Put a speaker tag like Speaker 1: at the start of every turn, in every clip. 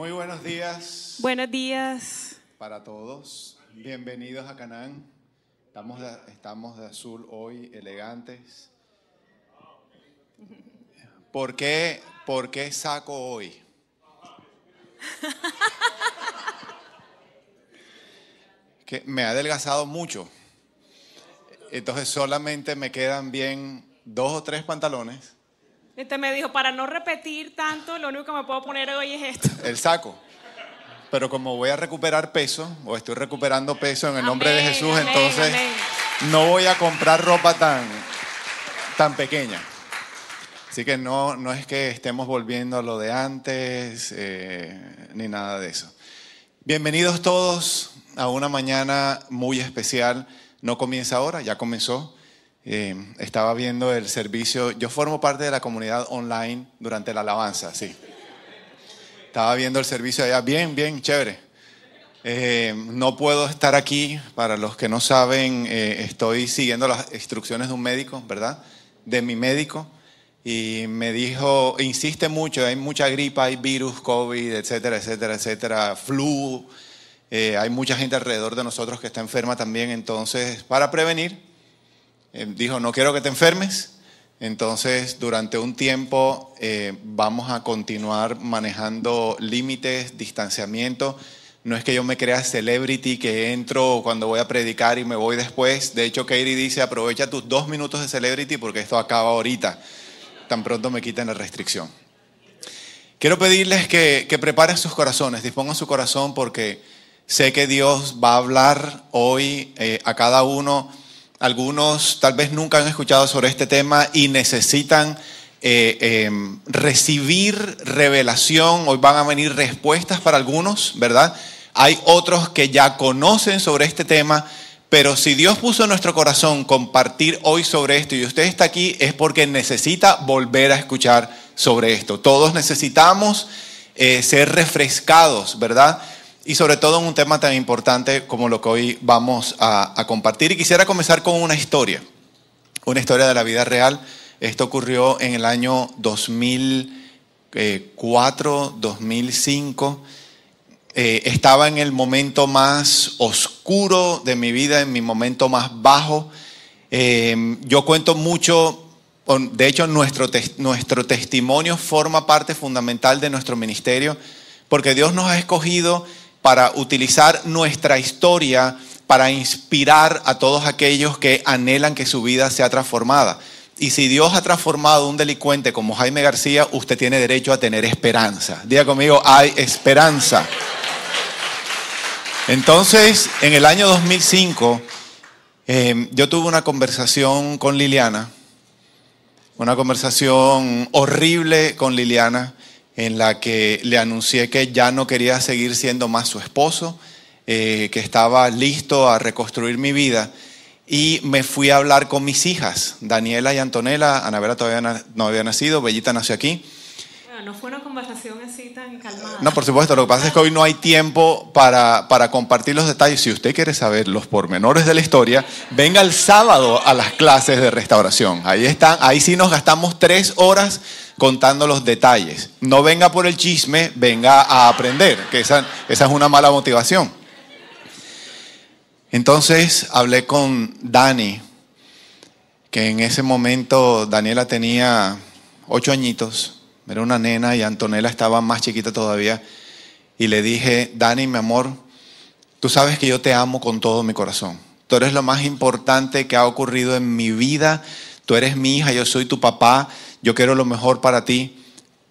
Speaker 1: Muy buenos días
Speaker 2: Buenos días.
Speaker 1: para todos. Bienvenidos a Canaán. Estamos de, estamos de azul hoy, elegantes. ¿Por qué, por qué saco hoy? Que me ha adelgazado mucho. Entonces solamente me quedan bien dos o tres pantalones.
Speaker 2: Este me dijo, para no repetir tanto, lo único que me puedo poner hoy es esto.
Speaker 1: el saco. Pero como voy a recuperar peso, o estoy recuperando peso en el nombre de Jesús,
Speaker 2: amén,
Speaker 1: entonces
Speaker 2: amén.
Speaker 1: no voy a comprar ropa tan, tan pequeña. Así que no, no es que estemos volviendo a lo de antes, eh, ni nada de eso. Bienvenidos todos a una mañana muy especial. No comienza ahora, ya comenzó. Eh, estaba viendo el servicio. Yo formo parte de la comunidad online durante la alabanza, sí. Estaba viendo el servicio allá, bien, bien, chévere. Eh, no puedo estar aquí, para los que no saben, eh, estoy siguiendo las instrucciones de un médico, ¿verdad? De mi médico. Y me dijo, insiste mucho, hay mucha gripa, hay virus, COVID, etcétera, etcétera, etcétera, flu. eh, hay mucha gente alrededor de nosotros que está enferma también. Entonces, para prevenir, dijo, no quiero que te enfermes. Entonces, durante un tiempo eh, vamos a continuar manejando límites, distanciamiento. No es que yo me crea celebrity, que entro cuando voy a predicar y me voy después. De hecho, Katie dice, aprovecha tus dos minutos de celebrity porque esto acaba ahorita. Tan pronto me quiten la restricción. Quiero pedirles que, que preparen sus corazones, dispongan su corazón porque sé que Dios va a hablar hoy eh, a cada uno. Algunos tal vez nunca han escuchado sobre este tema y necesitan eh, eh, recibir revelación. Hoy van a venir respuestas para algunos, ¿verdad? Hay otros que ya conocen sobre este tema, pero si Dios puso en nuestro corazón compartir hoy sobre esto y usted está aquí es porque necesita volver a escuchar sobre esto. Todos necesitamos eh, ser refrescados, ¿verdad? Y sobre todo en un tema tan importante como lo que hoy vamos a, a compartir. Y quisiera comenzar con una historia, una historia de la vida real. Esto ocurrió en el año 2004, 2005. Eh, estaba en el momento más oscuro de mi vida, en mi momento más bajo. Eh, yo cuento mucho, de hecho nuestro, nuestro testimonio forma parte fundamental de nuestro ministerio, porque Dios nos ha escogido para utilizar nuestra historia para inspirar a todos aquellos que anhelan que su vida sea transformada. Y si Dios ha transformado a un delincuente como Jaime García, usted tiene derecho a tener esperanza. Diga conmigo, hay esperanza. Entonces, en el año 2005, eh, yo tuve una conversación con Liliana, una conversación horrible con Liliana, en la que le anuncié que ya no quería seguir siendo más su esposo, eh, que estaba listo a reconstruir mi vida. Y me fui a hablar con mis hijas, Daniela y Antonella. Anabela todavía na- no había nacido, Bellita nació aquí.
Speaker 2: Bueno, no fue una conversación así tan calmada.
Speaker 1: No, por supuesto, lo que pasa es que hoy no hay tiempo para, para compartir los detalles. Si usted quiere saber los pormenores de la historia, venga el sábado a las clases de restauración. Ahí están, ahí sí nos gastamos tres horas contando los detalles. No venga por el chisme, venga a aprender, que esa, es una mala motivación. Entonces hablé con Dani, que en ese momento Daniela tenía ocho añitos, era una nena y Antonella estaba más chiquita todavía. Y le dije, Dani, mi amor, tú sabes que yo te amo con todo mi corazón. Tú eres lo más importante que ha ocurrido en mi vida. Tú eres mi hija, yo soy tu papá, yo quiero lo mejor para ti.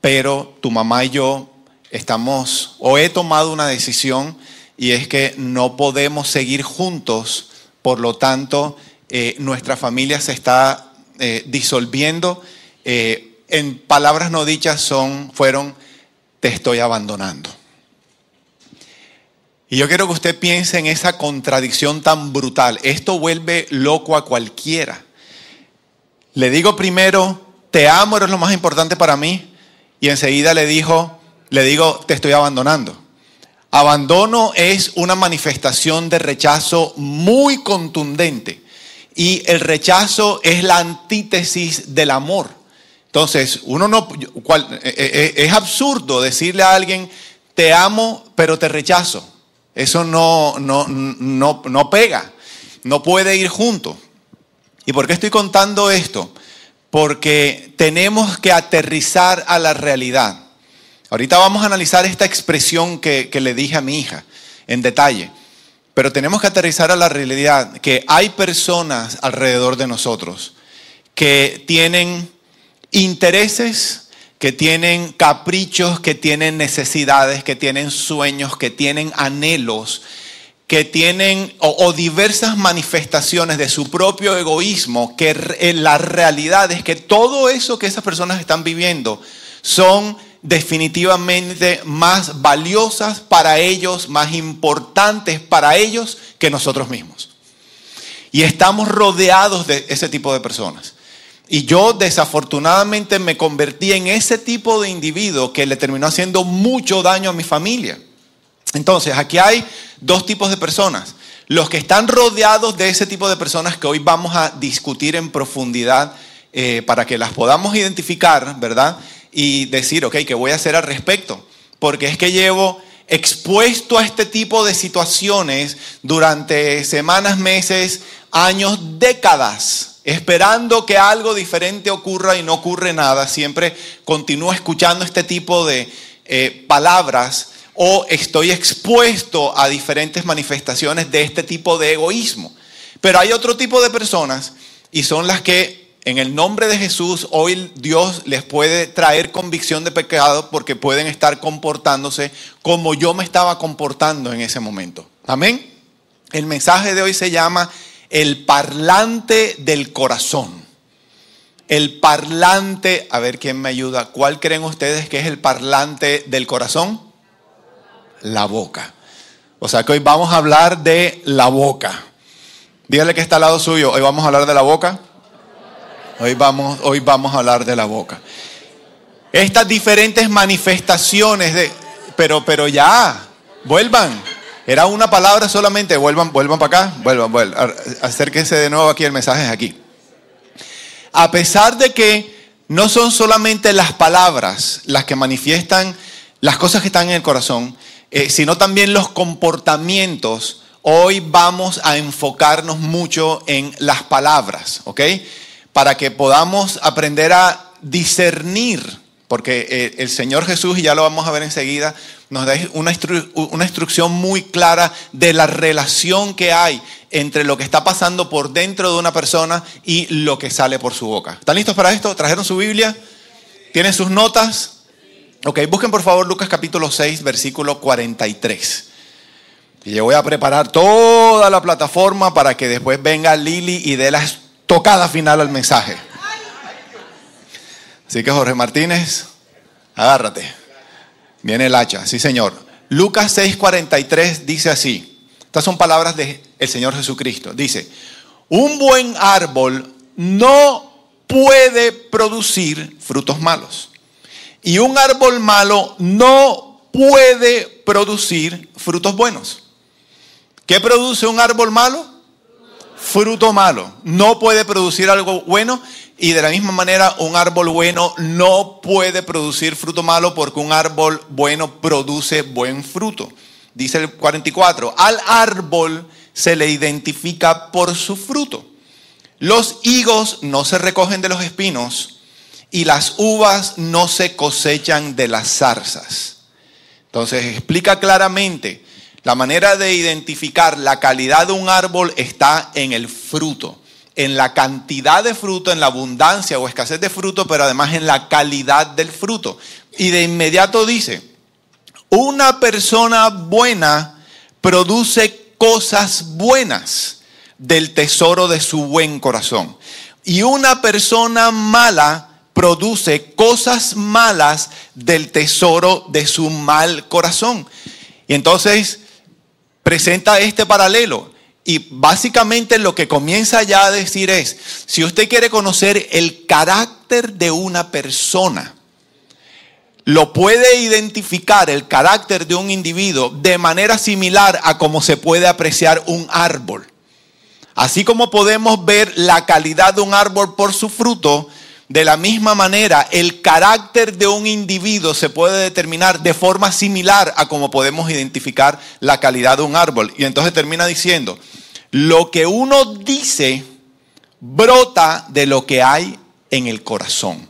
Speaker 1: Pero tu mamá y yo estamos, o he tomado una decisión, y es que no podemos seguir juntos. Por lo tanto, eh, nuestra familia se está eh, disolviendo. Eh, en palabras no dichas son, fueron, te estoy abandonando. Y yo quiero que usted piense en esa contradicción tan brutal. Esto vuelve loco a cualquiera. Le digo primero, te amo, eres lo más importante para mí. Y enseguida le dijo, le digo, te estoy abandonando. Abandono es una manifestación de rechazo muy contundente. Y el rechazo es la antítesis del amor. Entonces, uno no, cual- eh, eh, es absurdo decirle a alguien, te amo, pero te rechazo. Eso no, no, no, no pega, no puede ir junto. ¿Y por qué estoy contando esto? Porque tenemos que aterrizar a la realidad. Ahorita vamos a analizar esta expresión que, que le dije a mi hija en detalle. Pero tenemos que aterrizar a la realidad que hay personas alrededor de nosotros que tienen intereses, que tienen caprichos, que tienen necesidades, que tienen sueños, que tienen anhelos, que tienen o, diversas manifestaciones de su propio egoísmo, que en la realidad es que todo eso que esas personas están viviendo son definitivamente más valiosas para ellos, más importantes para ellos que nosotros mismos. Y estamos rodeados de ese tipo de personas. Y yo desafortunadamente me convertí en ese tipo de individuo que le terminó haciendo mucho daño a mi familia. Entonces, aquí hay dos tipos de personas. Los que están rodeados de ese tipo de personas que hoy vamos a discutir en profundidad eh, para que las podamos identificar, ¿verdad? Y decir, ok, ¿qué voy a hacer al respecto? Porque es que llevo expuesto a este tipo de situaciones durante semanas, meses, años, décadas esperando que algo diferente ocurra y no ocurre nada, siempre continúo escuchando este tipo de eh, palabras o estoy expuesto a diferentes manifestaciones de este tipo de egoísmo. Pero hay otro tipo de personas y son las que en el nombre de Jesús hoy Dios les puede traer convicción de pecado porque pueden estar comportándose como yo me estaba comportando en ese momento. Amén. El mensaje de hoy se llama el parlante del corazón. El parlante, a ver quién me ayuda, ¿cuál creen ustedes que es el parlante del corazón? La boca. O sea que hoy vamos a hablar de la boca. Dígale que está al lado suyo, hoy vamos a hablar de la boca. Hoy vamos, hoy vamos a hablar de la boca. Estas diferentes manifestaciones de, pero, pero ya, vuelvan. Era una palabra solamente, vuelvan, vuelvan para acá, vuelvan, vuelvan, acérquense de nuevo aquí, el mensaje es aquí. A pesar de que no son solamente las palabras las que manifiestan las cosas que están en el corazón, eh, sino también los comportamientos, hoy vamos a enfocarnos mucho en las palabras, ¿ok? Para que podamos aprender a discernir, porque eh, el Señor Jesús, y ya lo vamos a ver enseguida, nos da una, una instrucción muy clara de la relación que hay entre lo que está pasando por dentro de una persona y lo que sale por su boca. ¿Están listos para esto? ¿Trajeron su Biblia? ¿Tienen sus notas? Ok, busquen por favor Lucas capítulo 6, versículo 43. Y yo voy a preparar toda la plataforma para que después venga Lili y dé la tocada final al mensaje. Así que Jorge Martínez, agárrate. Viene el hacha, sí señor. Lucas 6:43 dice así. Estas son palabras del Señor Jesucristo. Dice, un buen árbol no puede producir frutos malos. Y un árbol malo no puede producir frutos buenos. ¿Qué produce un árbol malo? Fruto malo. No puede producir algo bueno y de la misma manera, un árbol bueno no puede producir fruto malo porque un árbol bueno produce buen fruto. Dice el 44, al árbol se le identifica por su fruto. Los higos no se recogen de los espinos y las uvas no se cosechan de las zarzas. Entonces explica claramente, la manera de identificar la calidad de un árbol está en el fruto en la cantidad de fruto, en la abundancia o escasez de fruto, pero además en la calidad del fruto. Y de inmediato dice, una persona buena produce cosas buenas del tesoro de su buen corazón. Y una persona mala produce cosas malas del tesoro de su mal corazón. Y entonces presenta este paralelo. Y básicamente lo que comienza ya a decir es, si usted quiere conocer el carácter de una persona, lo puede identificar el carácter de un individuo de manera similar a como se puede apreciar un árbol. Así como podemos ver la calidad de un árbol por su fruto, De la misma manera, el carácter de un individuo se puede determinar de forma similar a como podemos identificar la calidad de un árbol. Y entonces termina diciendo, lo que uno dice brota de lo que hay en el corazón.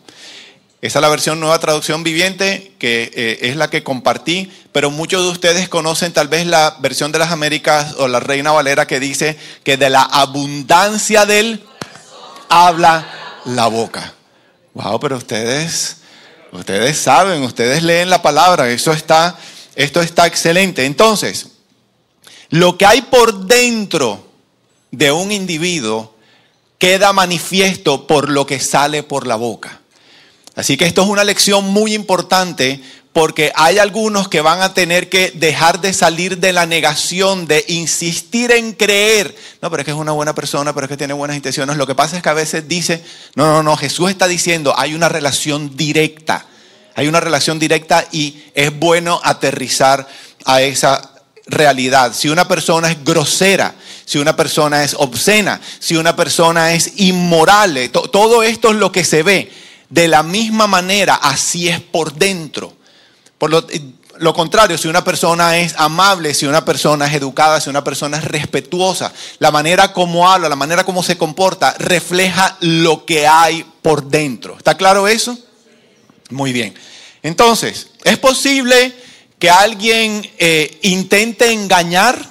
Speaker 1: Esa es la versión nueva traducción viviente, que eh, es la que compartí, pero muchos de ustedes conocen tal vez la versión de las Américas o la Reina Valera que dice que de la abundancia del habla la boca. Wow, pero ustedes, ustedes saben, ustedes leen la palabra, eso está, esto está excelente. Entonces, lo que hay por dentro de un individuo queda manifiesto por lo que sale por la boca. Así que esto es una lección muy importante porque hay algunos que van a tener que dejar de salir de la negación, de insistir en creer. No, pero es que es una buena persona, pero es que tiene buenas intenciones. Lo que pasa es que a veces dice, no, no, no, Jesús está diciendo, hay una relación directa. Hay una relación directa y es bueno aterrizar a esa realidad. Si una persona es grosera, si una persona es obscena, si una persona es inmoral, todo esto es lo que se ve. De la misma manera, así es por dentro. Por lo, contrario, si una persona es amable, si una persona es educada, si una persona es respetuosa, la manera como habla, la manera como se comporta, refleja lo que hay por dentro. ¿Está claro eso? Muy bien. Entonces, ¿es posible que alguien eh, intente engañar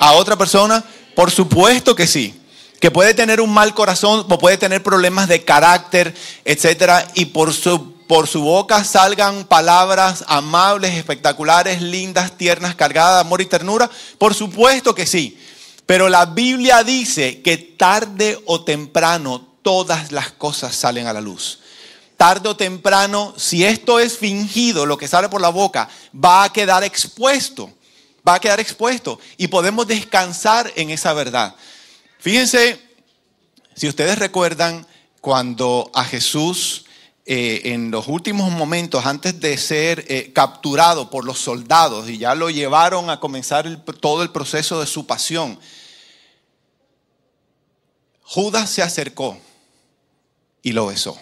Speaker 1: a otra persona? Por supuesto que sí. Que puede tener un mal corazón puede tener problemas de carácter, etcétera, y por su por su boca salgan palabras amables, espectaculares, lindas, tiernas, cargadas de amor y ternura? Por supuesto que sí. Pero la Biblia dice que tarde o temprano todas las cosas salen a la luz. Tarde o temprano, si esto es fingido, lo que sale por la boca, va a quedar expuesto. Va a quedar expuesto. Y podemos descansar en esa verdad. Fíjense, si ustedes recuerdan cuando a Jesús eh, en los últimos momentos, antes de ser eh, capturado por los soldados y ya lo llevaron a comenzar todo el proceso de su pasión, Judas se acercó y lo besó.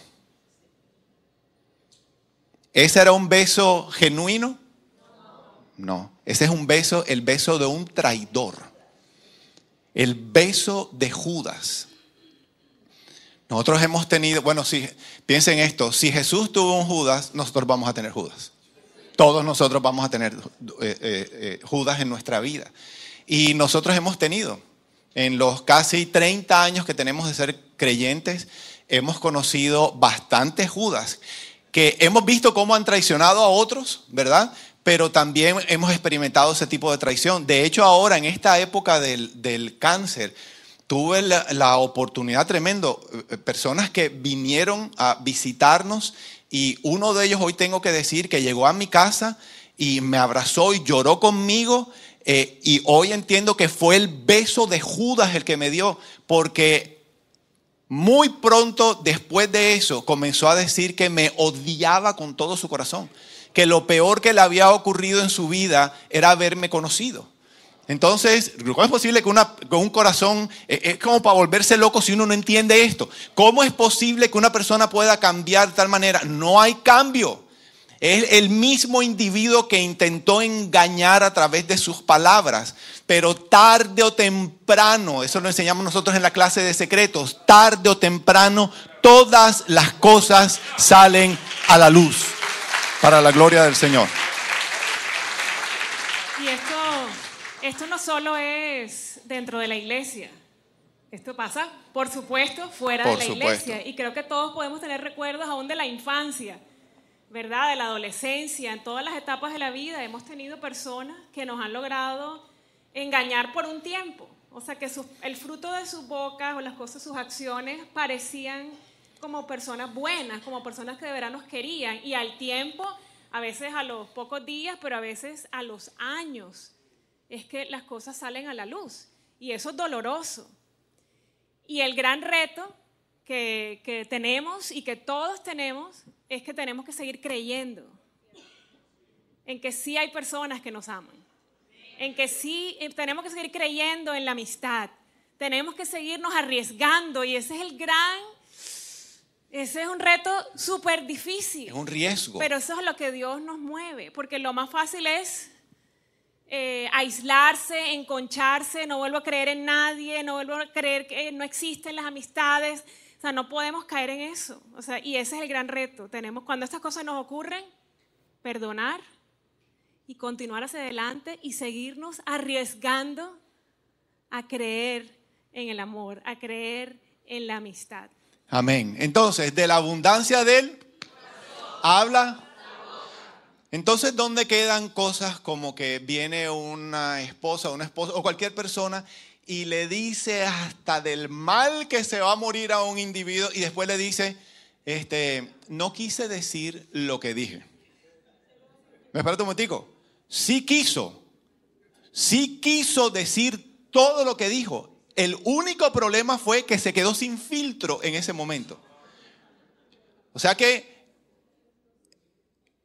Speaker 1: ¿Ese era un beso genuino? No, ese es un beso, el beso de un traidor. El beso de Judas. Nosotros hemos tenido, bueno, si, piensen esto, si Jesús tuvo un Judas, nosotros vamos a tener Judas. Todos nosotros vamos a tener eh, eh, eh, Judas en nuestra vida. Y nosotros hemos tenido, en los casi 30 años que tenemos de ser creyentes, hemos conocido bastantes Judas, que hemos visto cómo han traicionado a otros, ¿verdad? Pero también hemos experimentado ese tipo de traición. De hecho, ahora, en esta época del, del cáncer, tuve la, oportunidad tremendo, eh, personas que vinieron a visitarnos y uno de ellos hoy tengo que decir que llegó a mi casa y me abrazó y lloró conmigo eh, y hoy entiendo que fue el beso de Judas el que me dio porque muy pronto después de eso comenzó a decir que me odiaba con todo su corazón, que lo peor que le había ocurrido en su vida era haberme conocido. Entonces, ¿cómo es posible que con un corazón, eh, es como para volverse loco si uno no entiende esto? ¿Cómo es posible que una persona pueda cambiar de tal manera? No hay cambio. Es el mismo individuo que intentó engañar a través de sus palabras, pero tarde o temprano, eso lo enseñamos nosotros en la clase de secretos, tarde o temprano todas las cosas salen a la luz para la gloria del Señor.
Speaker 2: esto no solo es dentro de la iglesia. Esto pasa, por supuesto, fuera de la iglesia. Y creo que todos podemos tener recuerdos aún de la infancia, ¿verdad? De la adolescencia, en todas las etapas de la vida hemos tenido personas que nos han logrado engañar por un tiempo. O sea, que el fruto de sus bocas o las cosas, sus acciones parecían como personas buenas, como personas que de verdad nos querían. Y al tiempo, a veces a los pocos días, pero a veces a los años, es que las cosas salen a la luz y eso es doloroso. Y el gran reto que, tenemos y que todos tenemos es que tenemos que seguir creyendo en que sí hay personas que nos aman, en que sí eh, tenemos que seguir creyendo en la amistad, tenemos que seguirnos arriesgando y ese es el gran Ese es un reto súper difícil.
Speaker 1: Es un riesgo.
Speaker 2: Pero eso es lo que Dios nos mueve, porque lo más fácil es eh, aislarse, enconcharse, no vuelvo a creer en nadie, no vuelvo a creer que no existen las amistades. O sea, no podemos caer en eso. O sea, y ese es el gran reto. Tenemos, cuando estas cosas nos ocurren, perdonar y continuar hacia adelante y seguirnos arriesgando a creer en el amor, a creer en la amistad.
Speaker 1: Amén. Entonces, de la abundancia de él habla. Entonces, ¿dónde quedan cosas como que viene una esposa, una esposa o cualquier persona y le dice hasta del mal que se va a morir a un individuo y después le dice, este, no quise decir lo que dije. ¿Me espera un momentico? Sí quiso, sí quiso decir todo lo que dijo. El único problema fue que se quedó sin filtro en ese momento. O sea que,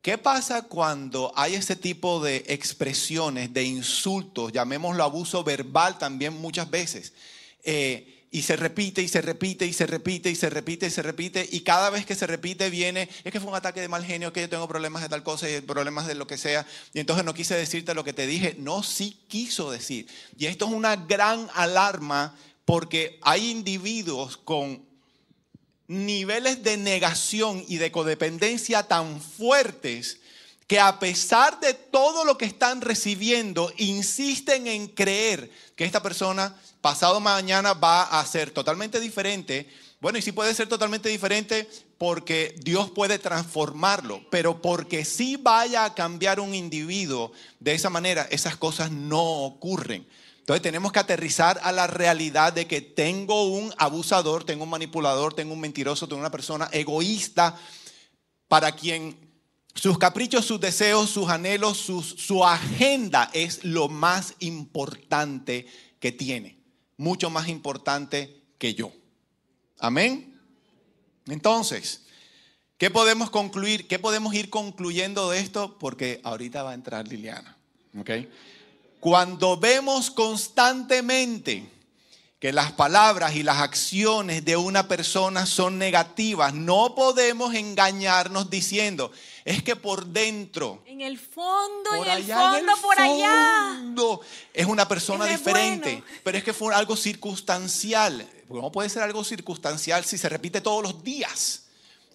Speaker 1: ¿qué pasa cuando hay ese tipo de expresiones, de insultos, llamémoslo abuso verbal también muchas veces? Eh, y se repite y se repite y se repite y se repite y se repite y cada vez que se repite viene, es que fue un ataque de mal genio, que yo tengo problemas de tal cosa y problemas de lo que sea y entonces no quise decirte lo que te dije, no, sí quiso decir. Y esto es una gran alarma porque hay individuos con niveles de negación y de codependencia tan fuertes que a pesar de todo lo que están recibiendo, insisten en creer que esta persona pasado mañana va a ser totalmente diferente. Bueno, y sí puede ser totalmente diferente porque Dios puede transformarlo, pero porque sí vaya a cambiar un individuo de esa manera, esas cosas no ocurren. Entonces tenemos que aterrizar a la realidad de que tengo un abusador, tengo un manipulador, tengo un mentiroso, tengo una persona egoísta para quien sus caprichos, sus deseos, sus anhelos, su agenda es lo más importante que tiene. Mucho más importante que yo. Amén. Entonces, ¿qué podemos concluir? ¿Qué podemos ir concluyendo de esto? Porque ahorita va a entrar Liliana. Cuando vemos constantemente que las palabras y las acciones de una persona son negativas, no podemos engañarnos diciendo, es que por dentro,
Speaker 2: en el fondo, en el fondo, por allá,
Speaker 1: es una persona diferente, pero es que fue algo circunstancial. ¿Cómo puede ser algo circunstancial si se repite todos los días?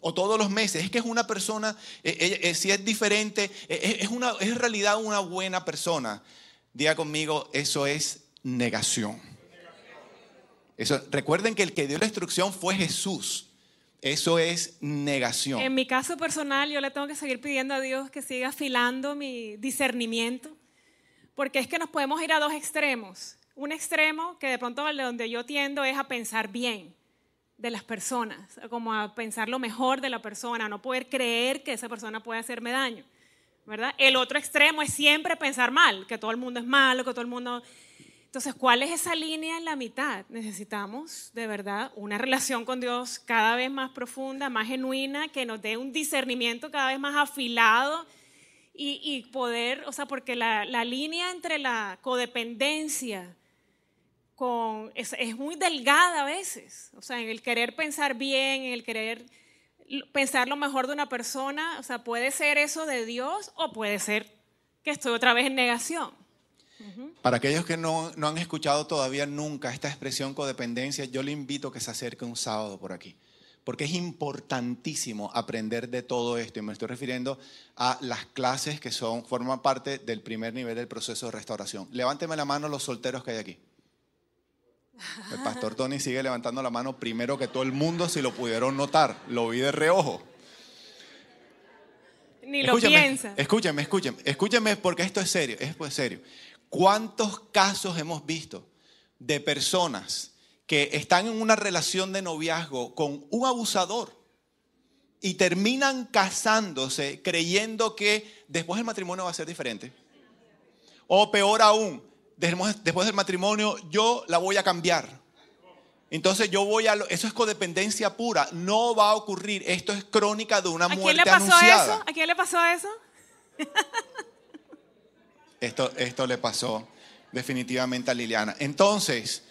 Speaker 1: o todos los meses. Es que es una persona, eh, eh, eh, si es diferente, es, una, es en realidad una buena persona. Diga conmigo, eso es negación. Eso, recuerden que el que dio la instrucción fue Jesús. Eso es negación.
Speaker 2: En mi caso personal, yo le tengo que seguir pidiendo a Dios que siga afilando mi discernimiento, porque es que nos podemos ir a dos extremos. Un extremo que de pronto donde yo tiendo es a pensar bien de las personas, como a pensar lo mejor de la persona, no poder creer que esa persona puede hacerme daño. ¿Verdad? El otro extremo es siempre pensar mal, que todo el mundo es malo, que todo el mundo... Entonces, ¿cuál es esa línea en la mitad? Necesitamos, de verdad, una relación con Dios cada vez más profunda, más genuina, que nos dé un discernimiento cada vez más afilado y, poder, o sea, porque la, línea entre la codependencia con, es, es, muy delgada a veces, o sea, en el querer pensar bien, en el querer pensar lo mejor de una persona, o sea, puede ser eso de Dios o puede ser que estoy otra vez en negación.
Speaker 1: Para aquellos que no, han escuchado todavía nunca esta expresión codependencia, yo le invito a que se acerque un sábado por aquí, porque es importantísimo aprender de todo esto. Y me estoy refiriendo a las clases que son, forman parte del primer nivel del proceso de restauración. Levánteme la mano los solteros que hay aquí. El pastor Tony sigue levantando la mano primero que todo el mundo, si lo pudieron notar. Lo vi de reojo.
Speaker 2: Ni lo piensa.
Speaker 1: Escúcheme, escúcheme, escúcheme porque esto es serio, esto es serio. ¿Cuántos casos hemos visto de personas que están en una relación de noviazgo con un abusador y terminan casándose creyendo que después el matrimonio va a ser diferente? O peor aún, después del matrimonio yo la voy a cambiar. Entonces yo voy a... eso es codependencia pura. No va a ocurrir. Esto es crónica de una muerte
Speaker 2: ¿A quién
Speaker 1: le pasó
Speaker 2: eso? ¿A quién le pasó eso?
Speaker 1: Esto, esto le pasó definitivamente a Liliana. Entonces,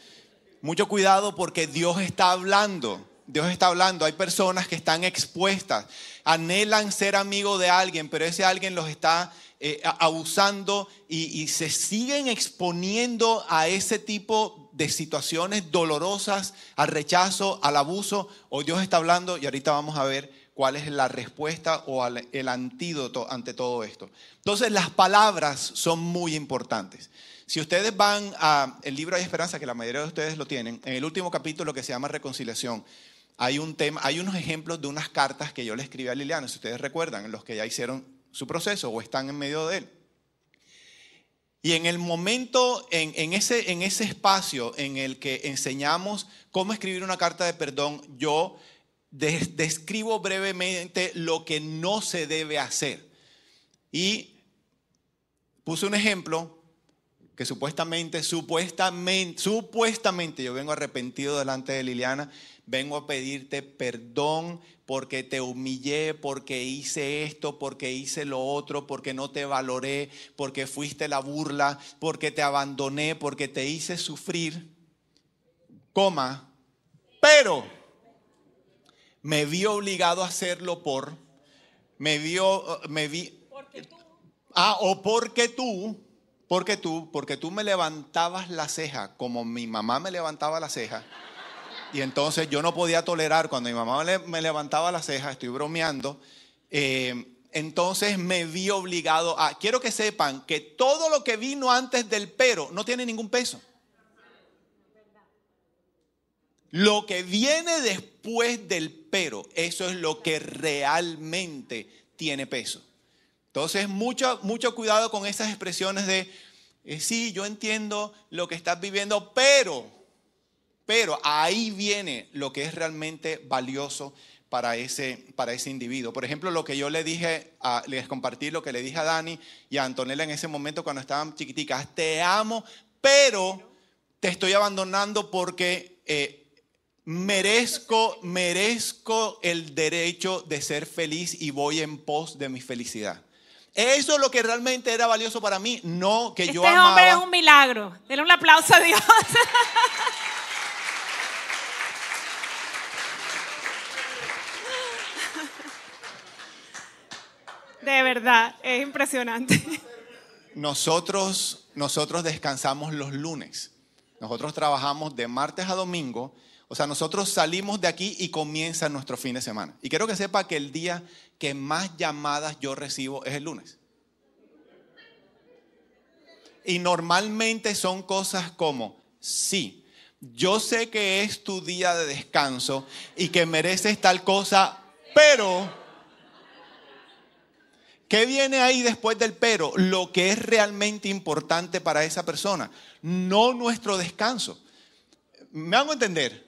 Speaker 1: mucho cuidado porque Dios está hablando Dios está hablando, hay personas que están expuestas, anhelan ser amigo de alguien, pero ese alguien los está eh, abusando y, se siguen exponiendo a ese tipo de situaciones dolorosas, al rechazo, al abuso. Hoy Dios está hablando y ahorita vamos a ver cuál es la respuesta o el antídoto ante todo esto. Entonces las palabras son muy importantes. Si ustedes van al libro Hay Esperanza, que la mayoría de ustedes lo tienen, en el último capítulo que se llama Reconciliación, hay, un tema, hay unos ejemplos de unas cartas que yo le escribí a Liliana, si ustedes recuerdan, los que ya hicieron su proceso o están en medio de él. Y en el momento, en, ese, en ese espacio en el que enseñamos cómo escribir una carta de perdón, yo describo brevemente lo que no se debe hacer. Y puse un ejemplo que supuestamente, supuestamente, supuestamente yo vengo arrepentido delante de Liliana, vengo a pedirte perdón porque te humillé, porque hice esto, porque hice lo otro, porque no te valoré, porque fuiste la burla, porque te abandoné, porque te hice sufrir, coma, pero me vi obligado a hacerlo por, me vio, me vi, ah, o porque tú, porque tú, porque tú me levantabas la ceja como mi mamá me levantaba la ceja. Y entonces yo no podía tolerar cuando mi mamá me levantaba la ceja, estoy bromeando. Eh, entonces me vi obligado a. Quiero que sepan que todo lo que vino antes del pero no tiene ningún peso. Lo que viene después del pero, eso es lo que realmente tiene peso. Entonces, mucho, mucho cuidado con esas expresiones de, eh, sí, yo entiendo lo que estás viviendo, pero, pero ahí viene lo que es realmente valioso para ese, para ese individuo. Por ejemplo, lo que yo le dije, les compartí lo que le dije a Dani y a Antonella en ese momento cuando estaban chiquiticas, te amo, pero te estoy abandonando porque... Eh, merezco, merezco el derecho de ser feliz y voy en pos de mi felicidad. Eso es lo que realmente era valioso para mí, no que yo
Speaker 2: amaba.
Speaker 1: Este
Speaker 2: hombre es un milagro. Denle un aplauso a Dios. De verdad, es impresionante.
Speaker 1: Nosotros, nosotros descansamos los lunes. Nosotros trabajamos de martes a domingo o sea, nosotros salimos de aquí y comienza nuestro fin de semana. Y quiero que sepa que el día que más llamadas yo recibo es el lunes. Y normalmente son cosas como, sí, yo sé que es tu día de descanso y que mereces tal cosa, pero, ¿qué viene ahí después del pero? Lo que es realmente importante para esa persona, no nuestro descanso. ¿Me hago entender?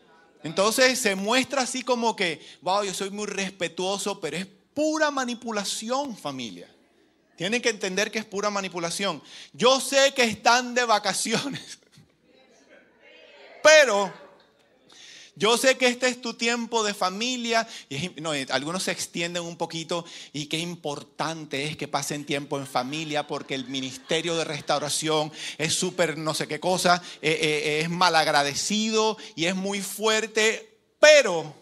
Speaker 1: Entonces se muestra así como que, wow, yo soy muy respetuoso, pero es pura manipulación, familia. Tienen que entender que es pura manipulación. Yo sé que están de vacaciones, pero yo sé que este es tu tiempo de familia. Y no, algunos se extienden un poquito y qué importante es que pasen tiempo en familia porque el ministerio de restauración es súper no sé qué cosa, eh, eh, es malagradecido y es muy fuerte, pero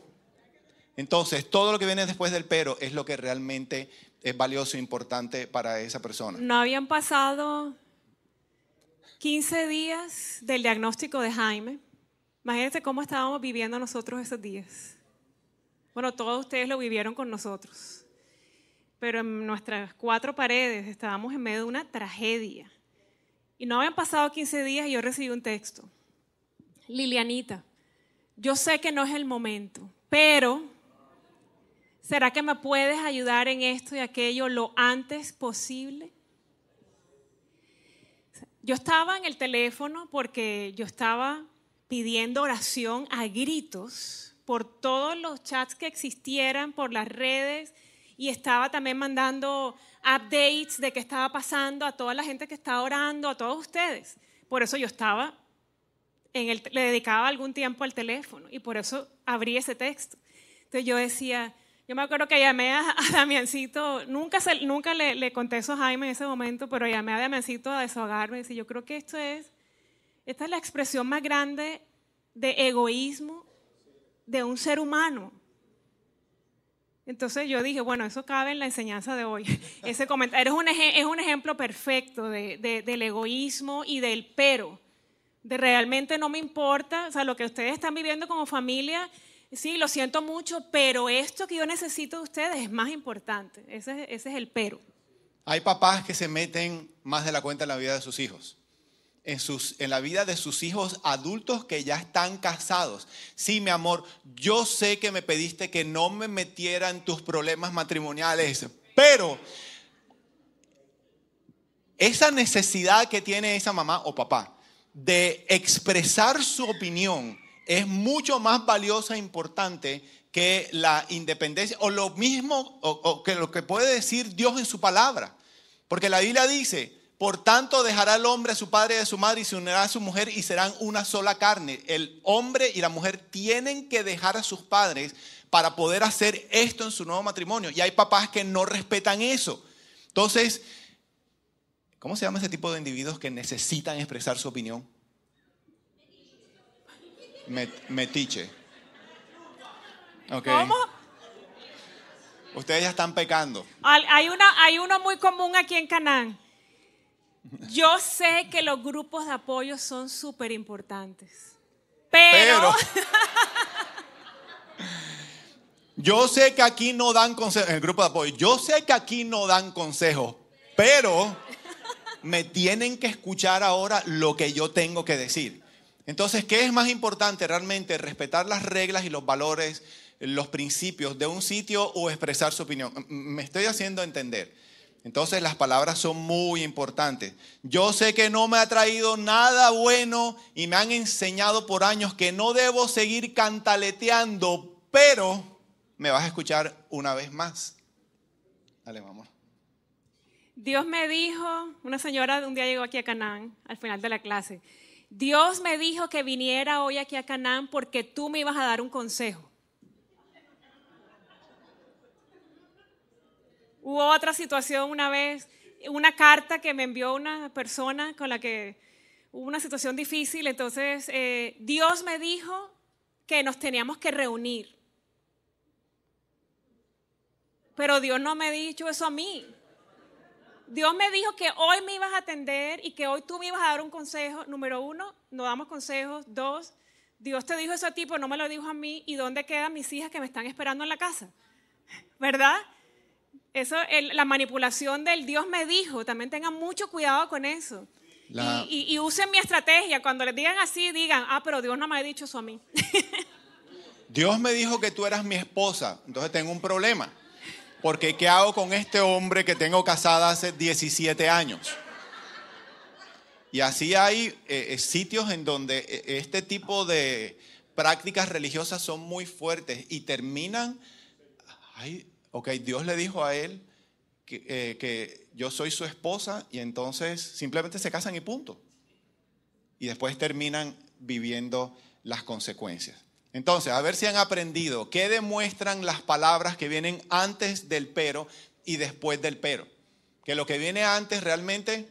Speaker 1: entonces todo lo que viene después del pero es lo que realmente es valioso e importante para esa persona.
Speaker 2: No habían pasado 15 días del diagnóstico de Jaime. Imagínense cómo estábamos viviendo nosotros esos días. Bueno, todos ustedes lo vivieron con nosotros. Pero en nuestras cuatro paredes estábamos en medio de una tragedia. Y no habían pasado 15 días y yo recibí un texto. Lilianita, yo sé que no es el momento, pero ¿será que me puedes ayudar en esto y aquello lo antes posible? Yo estaba en el teléfono porque yo estaba pidiendo oración a gritos por todos los chats que existieran, por las redes, y estaba también mandando updates de qué estaba pasando a toda la gente que estaba orando, a todos ustedes. Por eso yo estaba, en el, le dedicaba algún tiempo al teléfono y por eso abrí ese texto. Entonces yo decía, yo me acuerdo que llamé a, a Damiancito, nunca, nunca le, le, conté eso a Jaime en ese momento, pero llamé a Damiancito a desahogarme y decía, yo creo que esto es esta es la expresión más grande de egoísmo de un ser humano. Entonces yo dije, bueno, eso cabe en la enseñanza de hoy. Ese comentario es un, ejemplo perfecto del egoísmo y del pero. De realmente no me importa, o sea, lo que ustedes están viviendo como familia, sí, lo siento mucho, pero esto que yo necesito de ustedes es más importante. Ese, ese es el pero.
Speaker 1: Hay papás que se meten más de la cuenta en la vida de sus hijos en, sus, en la vida de sus hijos adultos que ya están casados. Sí, mi amor, yo sé que me pediste que no me metiera en tus problemas matrimoniales, pero esa necesidad que tiene esa mamá o papá de expresar su opinión es mucho más valiosa e importante que la independencia o lo mismo o que lo que puede decir Dios en su palabra. Porque la Biblia dice, por tanto, dejará el hombre a su padre y a su madre y se unirá a su mujer y serán una sola carne. El hombre y la mujer tienen que dejar a sus padres para poder hacer esto en su nuevo matrimonio. Y hay papás que no respetan eso. Entonces, ¿cómo se llama ese tipo de individuos que necesitan expresar su opinión? metiche.
Speaker 2: ¿Cómo?
Speaker 1: Ustedes ya están pecando.
Speaker 2: Hay, una, hay uno muy común aquí en Canaán. Yo sé que los grupos de apoyo son súper importantes, pero...
Speaker 1: yo sé que aquí no dan consejos, el grupo de apoyo, yo sé que aquí no dan consejos, pero me tienen que escuchar ahora lo que yo tengo que decir. Entonces, ¿qué es más importante realmente? ¿Respetar las reglas y los valores, los principios de un sitio o expresar su opinión? Me estoy haciendo entender. Entonces las palabras son muy importantes. Yo sé que no me ha traído nada bueno y me han enseñado por años que no debo seguir cantaleteando, pero me vas a escuchar una vez más. Dale, vamos.
Speaker 2: Dios me dijo, una señora un día llegó aquí a Canaán al final de la clase. Dios me dijo que viniera hoy aquí a Canaán porque tú me ibas a dar un consejo. Hubo otra situación una vez, una carta que me envió una persona con la que hubo una situación difícil, entonces eh, Dios me dijo que nos teníamos que reunir. Pero Dios no me ha dicho eso a mí. Dios me dijo que hoy me ibas a atender y que hoy tú me ibas a dar un consejo. Número uno, no damos consejos. Dos, Dios te dijo eso a ti, pero no me lo dijo a mí. ¿Y dónde quedan mis hijas que me están esperando en la casa? ¿Verdad? Eso, la manipulación del Dios me dijo, también tengan mucho cuidado con eso. Y, usen mi estrategia. Cuando les digan así, digan, ah, pero Dios no me ha dicho eso a mí.
Speaker 1: Dios me dijo que tú eras mi esposa, entonces tengo un problema. Porque ¿qué hago con este hombre que tengo casada hace 17 años? Y así hay eh, eh, sitios en donde eh, este tipo de prácticas religiosas son muy fuertes y terminan, ok, Dios le dijo a él eh, que, yo soy su esposa y entonces simplemente se casan y punto. Y después terminan viviendo las consecuencias. Entonces, a ver si han aprendido qué demuestran las palabras que vienen antes del pero y después del pero. Que lo que viene antes realmente,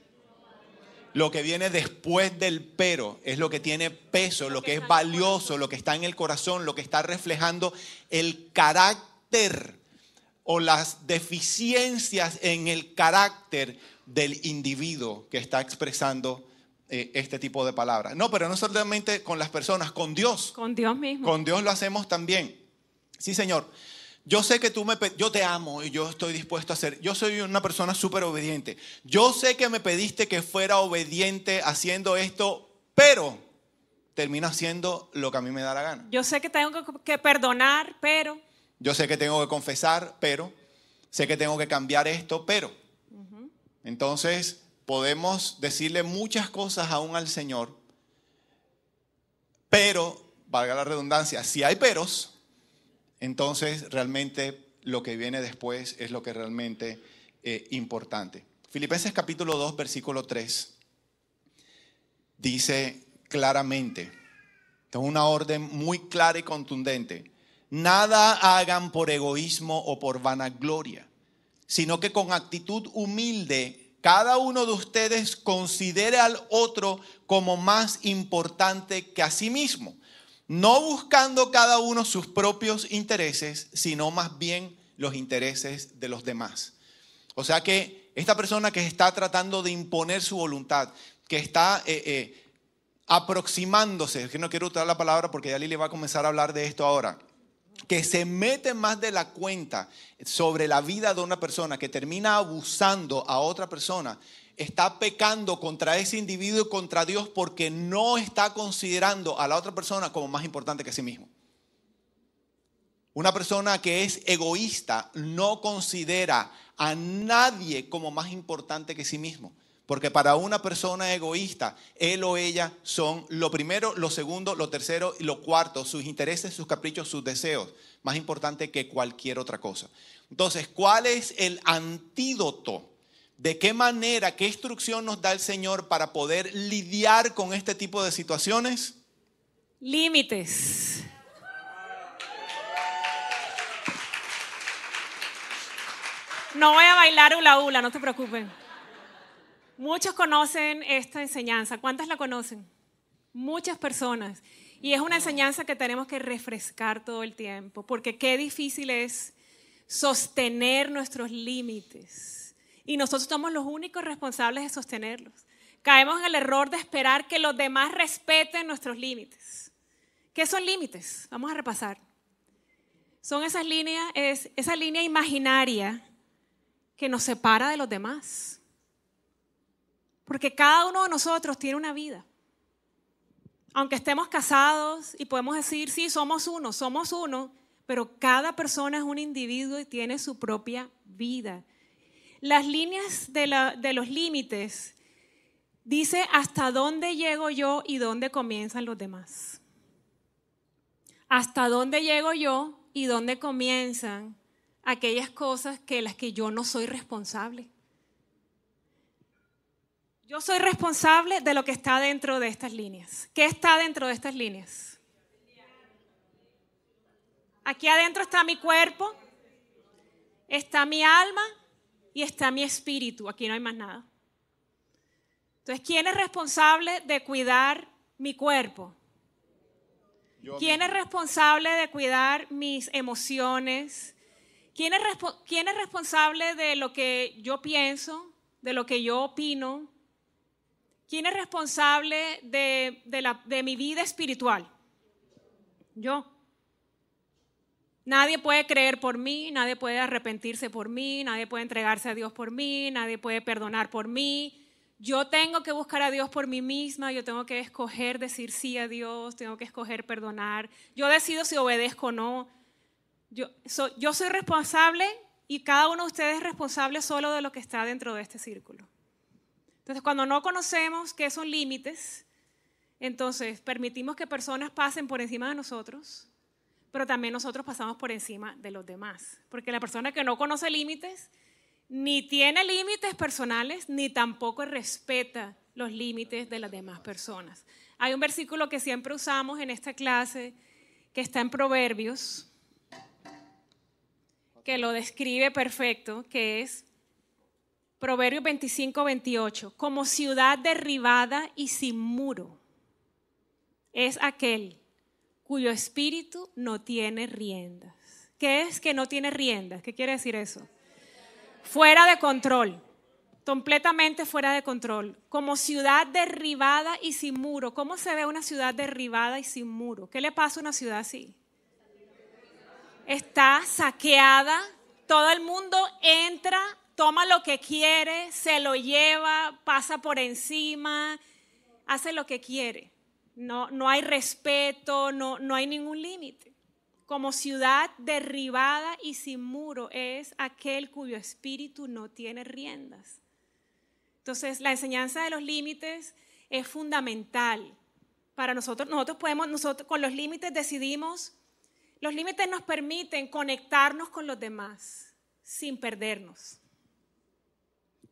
Speaker 1: lo que viene después del pero es lo que tiene peso, lo que es valioso, lo que está en el corazón, lo que está reflejando el carácter o las deficiencias en el carácter del individuo que está expresando eh, este tipo de palabras. No, pero no solamente con las personas, con Dios.
Speaker 2: Con Dios mismo.
Speaker 1: Con Dios lo hacemos también. Sí, Señor. Yo sé que tú me, yo te amo y yo estoy dispuesto a hacer. Yo soy una persona súper obediente. Yo sé que me pediste que fuera obediente haciendo esto, pero termino haciendo lo que a mí me da la gana.
Speaker 2: Yo sé que tengo que perdonar, pero
Speaker 1: yo sé que tengo que confesar, pero sé que tengo que cambiar esto, pero. Entonces podemos decirle muchas cosas aún al Señor, pero, valga la redundancia, si hay peros, entonces realmente lo que viene después es lo que realmente es importante. Filipenses capítulo 2, versículo 3, dice claramente, es una orden muy clara y contundente, Nada hagan por egoísmo o por vanagloria, sino que con actitud humilde cada uno de ustedes considere al otro como más importante que a sí mismo. no buscando cada uno sus propios intereses, sino más bien los intereses de los demás. O sea que esta persona que está tratando de imponer su voluntad, que está eh, eh, aproximándose, que no quiero usar la palabra porque ya Lili va a comenzar a hablar de esto ahora, que se mete más de la cuenta sobre la vida de una persona, que termina abusando a otra persona, está pecando contra ese individuo y contra Dios porque no está considerando a la otra persona como más importante que sí mismo. Una persona que es egoísta no considera a nadie como más importante que sí mismo. Porque para una persona egoísta, él o ella son lo primero, lo segundo, lo tercero y lo cuarto, sus intereses, sus caprichos, sus deseos, más importante que cualquier otra cosa. Entonces, ¿cuál es el antídoto? ¿De qué manera, qué instrucción nos da el Señor para poder lidiar con este tipo de situaciones?
Speaker 2: Límites. No voy a bailar hula hula, no te preocupes. Muchos conocen esta enseñanza. ¿Cuántas la conocen? Muchas personas. Y es una enseñanza que tenemos que refrescar todo el tiempo, porque qué difícil es sostener nuestros límites y nosotros somos los únicos responsables de sostenerlos. Caemos en el error de esperar que los demás respeten nuestros límites. ¿Qué son límites? Vamos a repasar. Son esas líneas, es esa línea imaginaria que nos separa de los demás. Porque cada uno de nosotros tiene una vida. Aunque estemos casados y podemos decir, sí, somos uno, somos uno, pero cada persona es un individuo y tiene su propia vida. Las líneas de, los límites dice hasta dónde llego yo y dónde comienzan los demás. Hasta dónde llego yo y dónde comienzan aquellas cosas que las que yo no soy responsable. Yo soy responsable de lo que está dentro de estas líneas. ¿Qué está dentro de estas líneas? Aquí adentro está mi cuerpo, está mi alma y está mi espíritu. Aquí no hay más nada. Entonces, ¿quién es responsable de cuidar mi cuerpo? ¿Quién es responsable de cuidar mis emociones? ¿Quién es, ¿Quién es responsable de lo que yo pienso, de lo que yo opino? ¿Quién es responsable de, la, de mi vida espiritual? Yo. Nadie puede creer por mí, nadie puede arrepentirse por mí, nadie puede entregarse a Dios por mí, nadie puede perdonar por mí. Yo tengo que buscar a Dios por mí misma, yo tengo que escoger decir sí a Dios, tengo que escoger perdonar. Yo decido si obedezco o no. Yo, yo soy responsable y cada uno de ustedes es responsable solo de lo que está dentro de este círculo. Entonces, cuando no conocemos qué son límites, entonces permitimos que personas pasen por encima de nosotros pero también nosotros pasamos por encima de los demás. Porque la persona que no conoce límites, ni tiene límites personales, ni tampoco respeta los límites de las demás personas. Hay un versículo que siempre usamos en esta clase, que está en Proverbios, que lo describe perfecto, que es Proverbios 25, 28. Como ciudad derribada y sin muro es aquel cuyo espíritu no tiene riendas. ¿Qué es que no tiene riendas? ¿Qué quiere decir eso? Fuera de control, completamente fuera de control, como ciudad derribada y sin muro. ¿Cómo se ve una ciudad derribada y sin muro? ¿Qué le pasa a una ciudad así? Está saqueada, todo el mundo entra, toma lo que quiere, se lo lleva, pasa por encima, hace lo que quiere. No, no hay respeto, no, no hay ningún límite. Como ciudad derribada y sin muro es aquel cuyo espíritu no tiene riendas. Entonces, la enseñanza de los límites es fundamental para nosotros. Nosotros podemos, nosotros con los límites decidimos, los límites nos permiten conectarnos con los demás sin perdernos,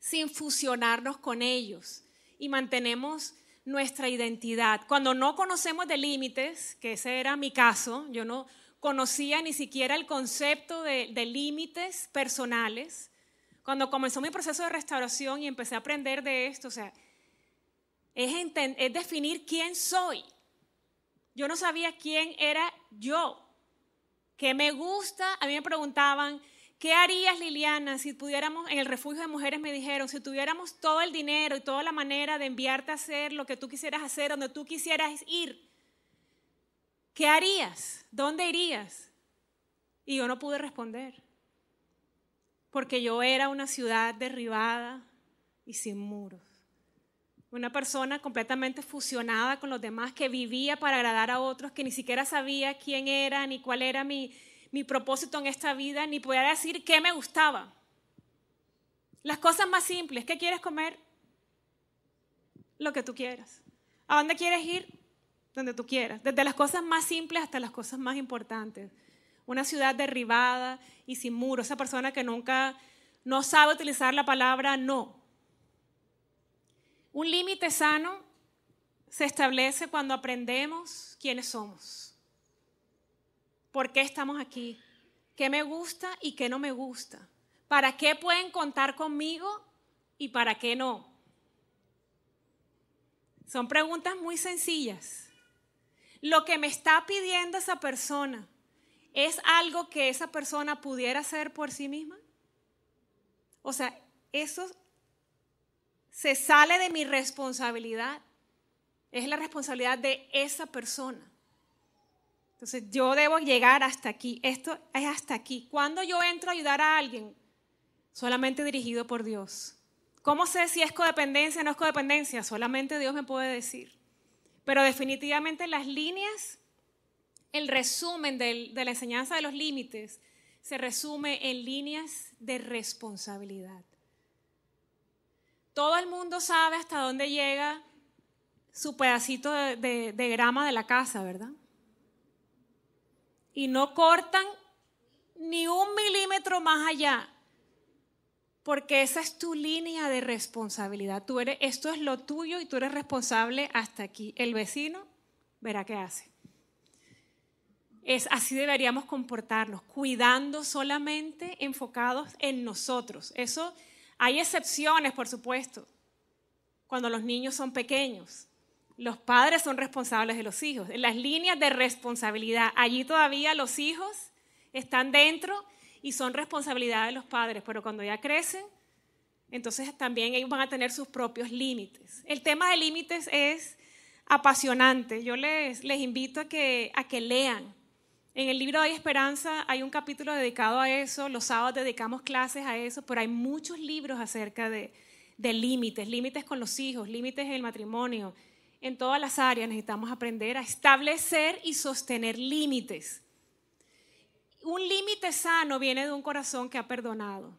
Speaker 2: sin fusionarnos con ellos y mantenemos nuestra identidad. Cuando no conocemos de límites, que ese era mi caso, yo no conocía ni siquiera el concepto de, límites personales. Cuando comenzó mi proceso de restauración y empecé a aprender de esto, o sea, es, es definir quién soy. Yo no sabía quién era yo, qué me gusta. A mí me preguntaban, ¿qué harías Liliana si pudiéramos, en el refugio de mujeres me dijeron, si tuviéramos todo el dinero y toda la manera de enviarte a hacer lo que tú quisieras hacer, donde tú quisieras ir? ¿Qué harías? ¿Dónde irías? Y yo no pude responder, porque yo era una ciudad derribada y sin muros. Una persona completamente fusionada con los demás, que vivía para agradar a otros, que ni siquiera sabía quién era ni cuál era mi, mi propósito en esta vida, ni podía decir qué me gustaba. Las cosas más simples, ¿qué quieres comer? Lo que tú quieras. ¿A dónde quieres ir? Donde tú quieras. Desde las cosas más simples hasta las cosas más importantes. Una ciudad derribada y sin muros. Esa persona que nunca no sabe utilizar la palabra no. Un límite sano se establece cuando aprendemos quiénes somos. ¿Por qué estamos aquí? ¿Qué me gusta y qué no me gusta? ¿Para qué pueden contar conmigo y para qué no? Son preguntas muy sencillas. Lo que me está pidiendo esa persona es algo que esa persona pudiera hacer por sí misma. O sea, eso se sale de mi responsabilidad. Es la responsabilidad de esa persona. Entonces yo debo llegar hasta aquí. Esto es hasta aquí. Cuando yo entro a ayudar a alguien, solamente dirigido por Dios. ¿Cómo sé si es codependencia o no es codependencia? Solamente Dios me puede decir. Pero definitivamente las líneas, el resumen de la enseñanza de los límites, se resume en líneas de responsabilidad. Todo el mundo sabe hasta dónde llega su pedacito de, de, grama de la casa, ¿verdad? Y no cortan ni un milímetro más allá, porque esa es tu línea de responsabilidad. Tú eres, esto es lo tuyo y tú eres responsable hasta aquí. El vecino verá qué hace. Es así deberíamos comportarnos, cuidando solamente enfocados en nosotros. Eso hay excepciones, por supuesto, cuando los niños son pequeños. Los padres son responsables de los hijos. En las líneas de responsabilidad, allí todavía los hijos están dentro y son responsabilidad de los padres, pero cuando ya crecen, entonces también ellos van a tener sus propios límites. El tema de límites es apasionante. Yo les, invito a que, a que lean en el libro Hay Esperanza hay un capítulo dedicado a eso, los sábados dedicamos clases a eso, pero hay muchos libros acerca de, límites, límites con los hijos, límites en el matrimonio. En todas las áreas necesitamos aprender a establecer y sostener límites. Un límite sano viene de un corazón que ha perdonado.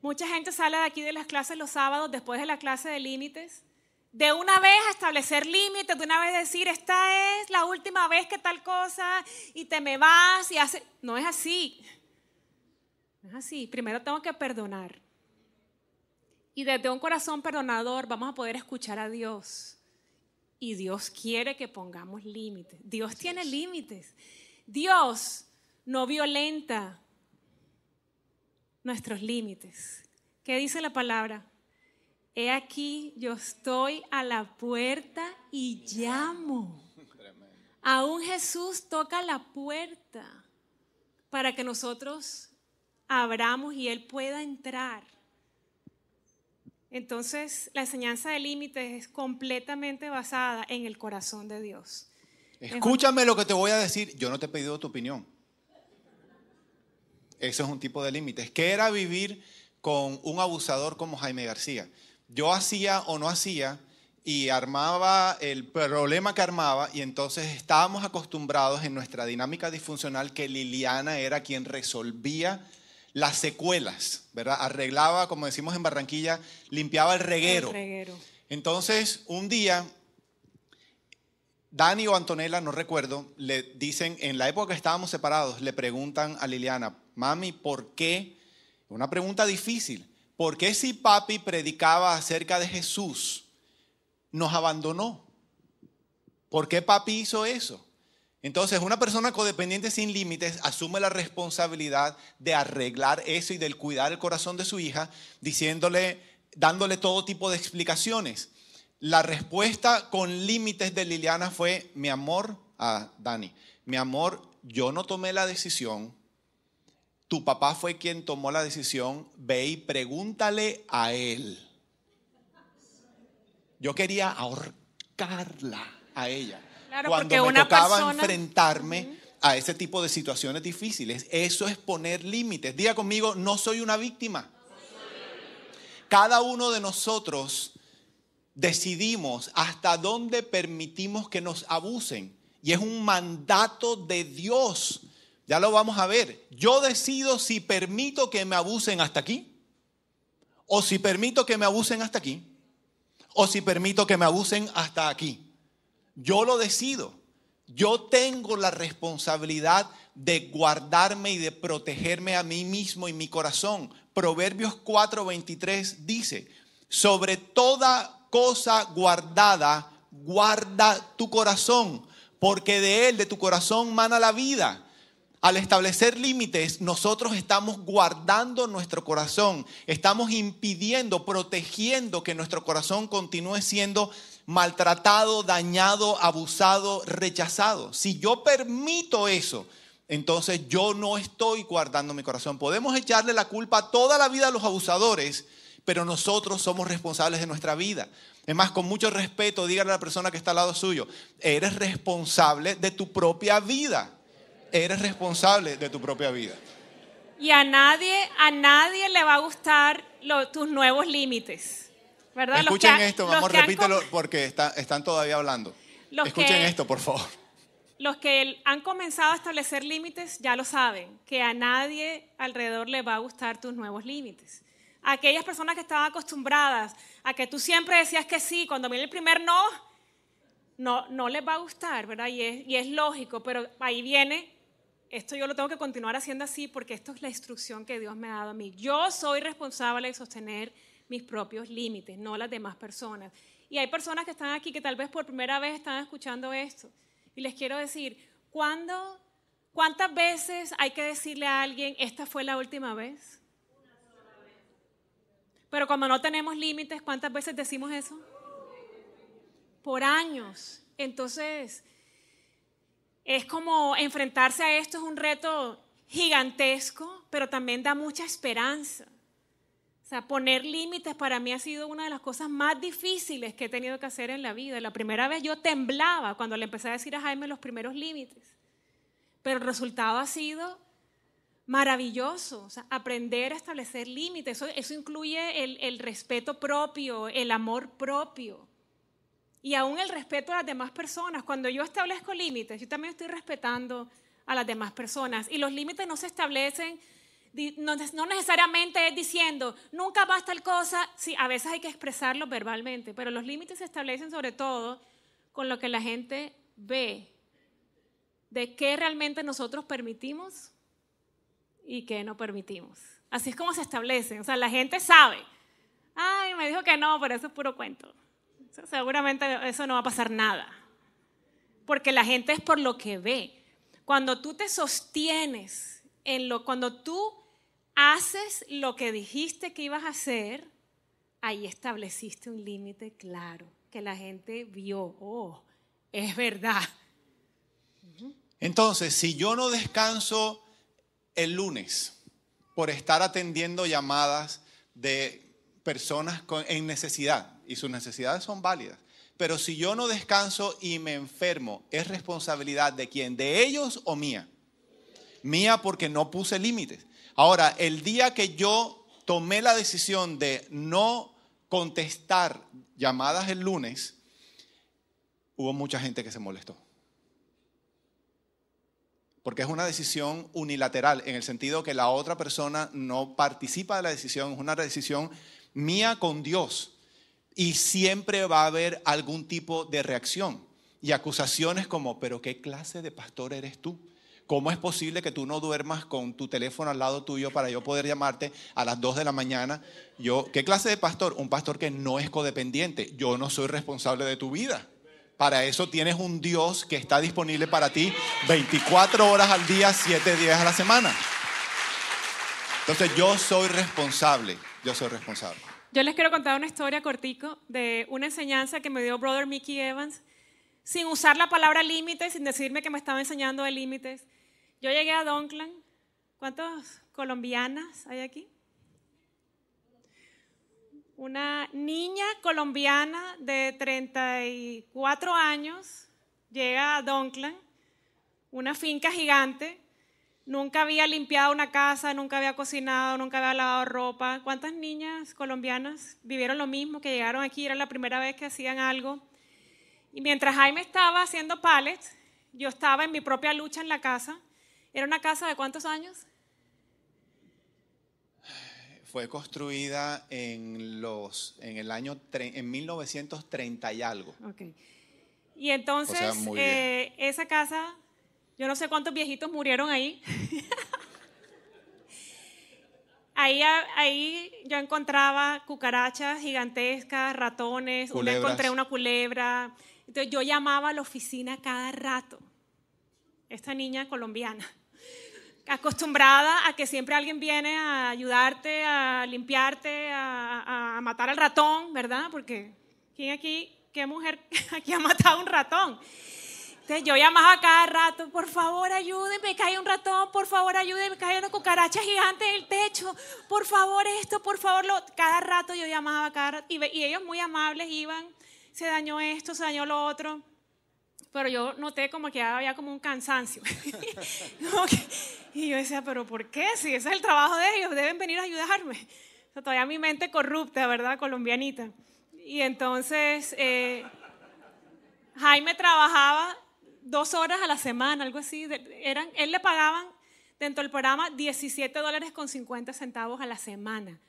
Speaker 2: Mucha gente sale de aquí de las clases los sábados después de la clase de límites de una vez establecer límites, de una vez decir, esta es la última vez que tal cosa y te me vas y hace... No es así. No es así. Primero tengo que perdonar. Y desde un corazón perdonador vamos a poder escuchar a Dios. Y Dios quiere que pongamos límites. Dios tiene límites. Dios no violenta nuestros límites. ¿Qué dice la palabra? He aquí, yo estoy a la puerta y llamo. Aún Jesús toca la puerta para que nosotros abramos y Él pueda entrar. Entonces, la enseñanza de límites es completamente basada en el corazón de Dios.
Speaker 1: Escúchame lo que te voy a decir. Yo no te he pedido tu opinión. Eso es un tipo de límites. ¿Qué era vivir con un abusador como Jaime García? yo hacía o no hacía y armaba el problema que armaba y entonces estábamos acostumbrados en nuestra dinámica disfuncional que Liliana era quien resolvía las secuelas, ¿verdad? Arreglaba, como decimos en Barranquilla, limpiaba el reguero. El reguero. Entonces, un día, Dani o Antonella, no recuerdo, le dicen, en la época que estábamos separados, le preguntan a Liliana, mami, ¿por qué? Una pregunta difícil. ¿por qué si papi predicaba acerca de Jesús, nos abandonó? ¿Por qué papi hizo eso? Entonces, una persona codependiente sin límites asume la responsabilidad de arreglar eso y del cuidar el corazón de su hija, diciéndole, dándole todo tipo de explicaciones. La respuesta con límites de Liliana fue, mi amor, a Dani, mi amor, yo no tomé la decisión, tu papá fue quien tomó la decisión, ve y pregúntale a él. Yo quería ahorcarla a ella. Cuando me tocaba enfrentarme a ese tipo de situaciones difíciles. Eso es poner límites. Diga conmigo, no soy una víctima. Cada uno de nosotros decidimos hasta dónde permitimos que nos abusen. Y es un mandato de Dios. Ya lo vamos a ver. Yo decido si permito que me abusen hasta aquí. O si permito que me abusen hasta aquí. O si permito que me abusen hasta aquí. Yo lo decido. Yo tengo la responsabilidad de guardarme y de protegerme a mí mismo y mi corazón. Proverbios 4:23 dice, sobre toda cosa guardada, guarda tu corazón, porque de él, de tu corazón, mana la vida. Al establecer límites, nosotros estamos guardando nuestro corazón, estamos impidiendo, protegiendo que nuestro corazón continúe siendo maltratado, dañado, abusado, rechazado. Si yo permito eso, entonces yo no estoy guardando mi corazón. Podemos echarle la culpa toda la vida a los abusadores, pero nosotros somos responsables de nuestra vida. Es más, con mucho respeto, dígale a la persona que está al lado suyo, eres responsable de tu propia vida. Eres responsable de tu propia vida.
Speaker 2: Y a nadie, a nadie le va a gustar tus nuevos límites. ¿Verdad?
Speaker 1: Escuchen esto, vamos, repítelo porque están todavía hablando. Escuchen esto, por favor.
Speaker 2: Los que han comenzado a establecer límites ya lo saben, que a nadie alrededor le va a gustar tus nuevos límites aquellas personas que estaban acostumbradas a que tú siempre decías que sí, cuando viene el primer no, no, no les va a gustar, ¿verdad? Y es, y es lógico, pero ahí viene, esto yo lo tengo que continuar haciendo así porque esto es la instrucción que Dios me ha dado a mí. Yo soy responsable de sostener mis propios límites, no las demás personas. Y hay personas que están aquí que tal vez por primera vez están escuchando esto. Y les quiero decir, ¿cuándo, ¿cuántas veces hay que decirle a alguien, esta fue la última vez? Pero cuando no tenemos límites, ¿cuántas veces decimos eso? Por años. Entonces, es como enfrentarse a esto es un reto gigantesco, pero también da mucha esperanza. O sea, poner límites para mí ha sido una de las cosas más difíciles que he tenido que hacer en la vida. La primera vez yo temblaba cuando le empecé a decir a Jaime los primeros límites, pero el resultado ha sido maravilloso, aprender a establecer límites, eso, incluye el, el, respeto propio, el amor propio y aún el respeto a las demás personas. Cuando yo establezco límites, yo también estoy respetando a las demás personas y los límites no se establecen, no, no necesariamente es diciendo, nunca va tal cosa, sí, a veces hay que expresarlo verbalmente, pero los límites se establecen sobre todo con lo que la gente ve, de qué realmente nosotros permitimos y que no permitimos. Así es como se establece. O sea, la gente sabe. Ay, me dijo que no, pero eso es puro cuento. seguramente eso no va a pasar nada. Porque la gente es por lo que ve. Cuando tú te sostienes en lo, cuando tú haces lo que dijiste que ibas a hacer, ahí estableciste un límite claro, que la gente vio, oh, es verdad.
Speaker 1: Entonces, si yo no descanso el lunes por estar atendiendo llamadas de personas en necesidad y sus necesidades son válidas. Pero si yo no descanso y me enfermo, ¿es responsabilidad de quién? ¿De ellos o mía? Mía porque no puse límites. Ahora, el día que yo tomé la decisión de no contestar llamadas el lunes, hubo mucha gente que se molestó porque es una decisión unilateral, en el sentido que la otra persona no participa de la decisión, es una decisión mía con Dios. Y siempre va a haber algún tipo de reacción y acusaciones como, pero ¿qué clase de pastor eres tú? ¿Cómo es posible que tú no duermas con tu teléfono al lado tuyo para yo poder llamarte a las 2 de la mañana? Yo, ¿qué clase de pastor? Un pastor que no es codependiente. Yo no soy responsable de tu vida. Para eso tienes un Dios que está disponible para ti 24 horas al día, 7 días a la semana. Entonces yo soy responsable, yo soy responsable.
Speaker 2: Yo les quiero contar una historia cortico de una enseñanza que me dio brother Mickey Evans sin usar la palabra límites, sin decirme que me estaba enseñando de límites. Yo llegué a Donkland. ¿Cuántos colombianas hay aquí? Una niña colombiana de 34 años llega a Donkland, una finca gigante. Nunca había limpiado una casa, nunca había cocinado, nunca había lavado ropa. ¿Cuántas niñas colombianas vivieron lo mismo, que llegaron aquí, era la primera vez que hacían algo? Y mientras Jaime estaba haciendo pallets, yo estaba en mi propia lucha en la casa. ¿Era una casa de cuántos años?
Speaker 1: Fue construida en, los, en el año en 1930 y algo.
Speaker 2: Okay. Y entonces, eh, esa casa, yo no sé cuántos viejitos murieron ahí. ahí, ahí yo encontraba cucarachas gigantescas, ratones, una, encontré una culebra. Entonces yo llamaba a la oficina cada rato. Esta niña colombiana acostumbrada a que siempre alguien viene a ayudarte, a limpiarte, a, matar al ratón, ¿verdad? Porque ¿quién aquí, qué mujer aquí ha matado un ratón? Entonces yo llamaba cada rato, por favor ayúdeme, cae un ratón, por favor ayúdeme, cae una cucaracha gigante en el techo, por favor esto, por favor lo... Cada rato yo llamaba, cada y, y ellos muy amables iban, se dañó esto, se dañó lo otro pero yo noté como que había como un cansancio. y yo decía, pero ¿por qué? Si ese es el trabajo de ellos, deben venir a ayudarme. O sea, todavía mi mente corrupta, ¿verdad? Colombianita. Y entonces eh, Jaime trabajaba dos horas a la semana, algo así. Eran, él le pagaban dentro del programa 17 dólares con 50 centavos a la semana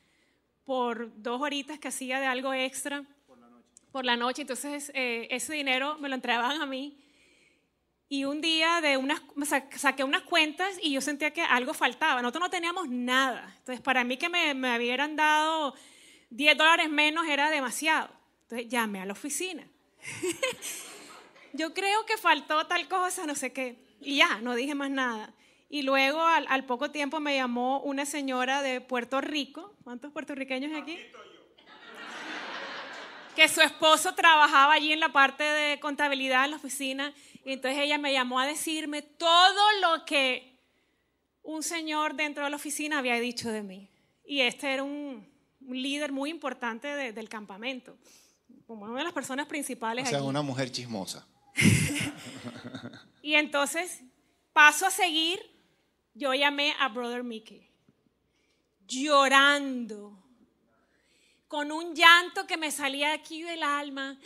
Speaker 2: por dos horitas que hacía de algo extra por la noche, entonces eh, ese dinero me lo entregaban a mí. Y un día de unas, saqué unas cuentas y yo sentía que algo faltaba. Nosotros no teníamos nada. Entonces, para mí que me, me hubieran dado 10 dólares menos era demasiado. Entonces, llamé a la oficina. yo creo que faltó tal cosa, no sé qué. Y ya, no dije más nada. Y luego, al, al poco tiempo, me llamó una señora de Puerto Rico. ¿Cuántos puertorriqueños hay aquí? Que su esposo trabajaba allí en la parte de contabilidad en la oficina. Y entonces ella me llamó a decirme todo lo que un señor dentro de la oficina había dicho de mí. Y este era un, líder muy importante del campamento, como una de las personas principales.
Speaker 1: O sea, una mujer chismosa.
Speaker 2: y entonces, paso a seguir, yo llamé a Brother Mickey, llorando con un llanto que me salía aquí del alma,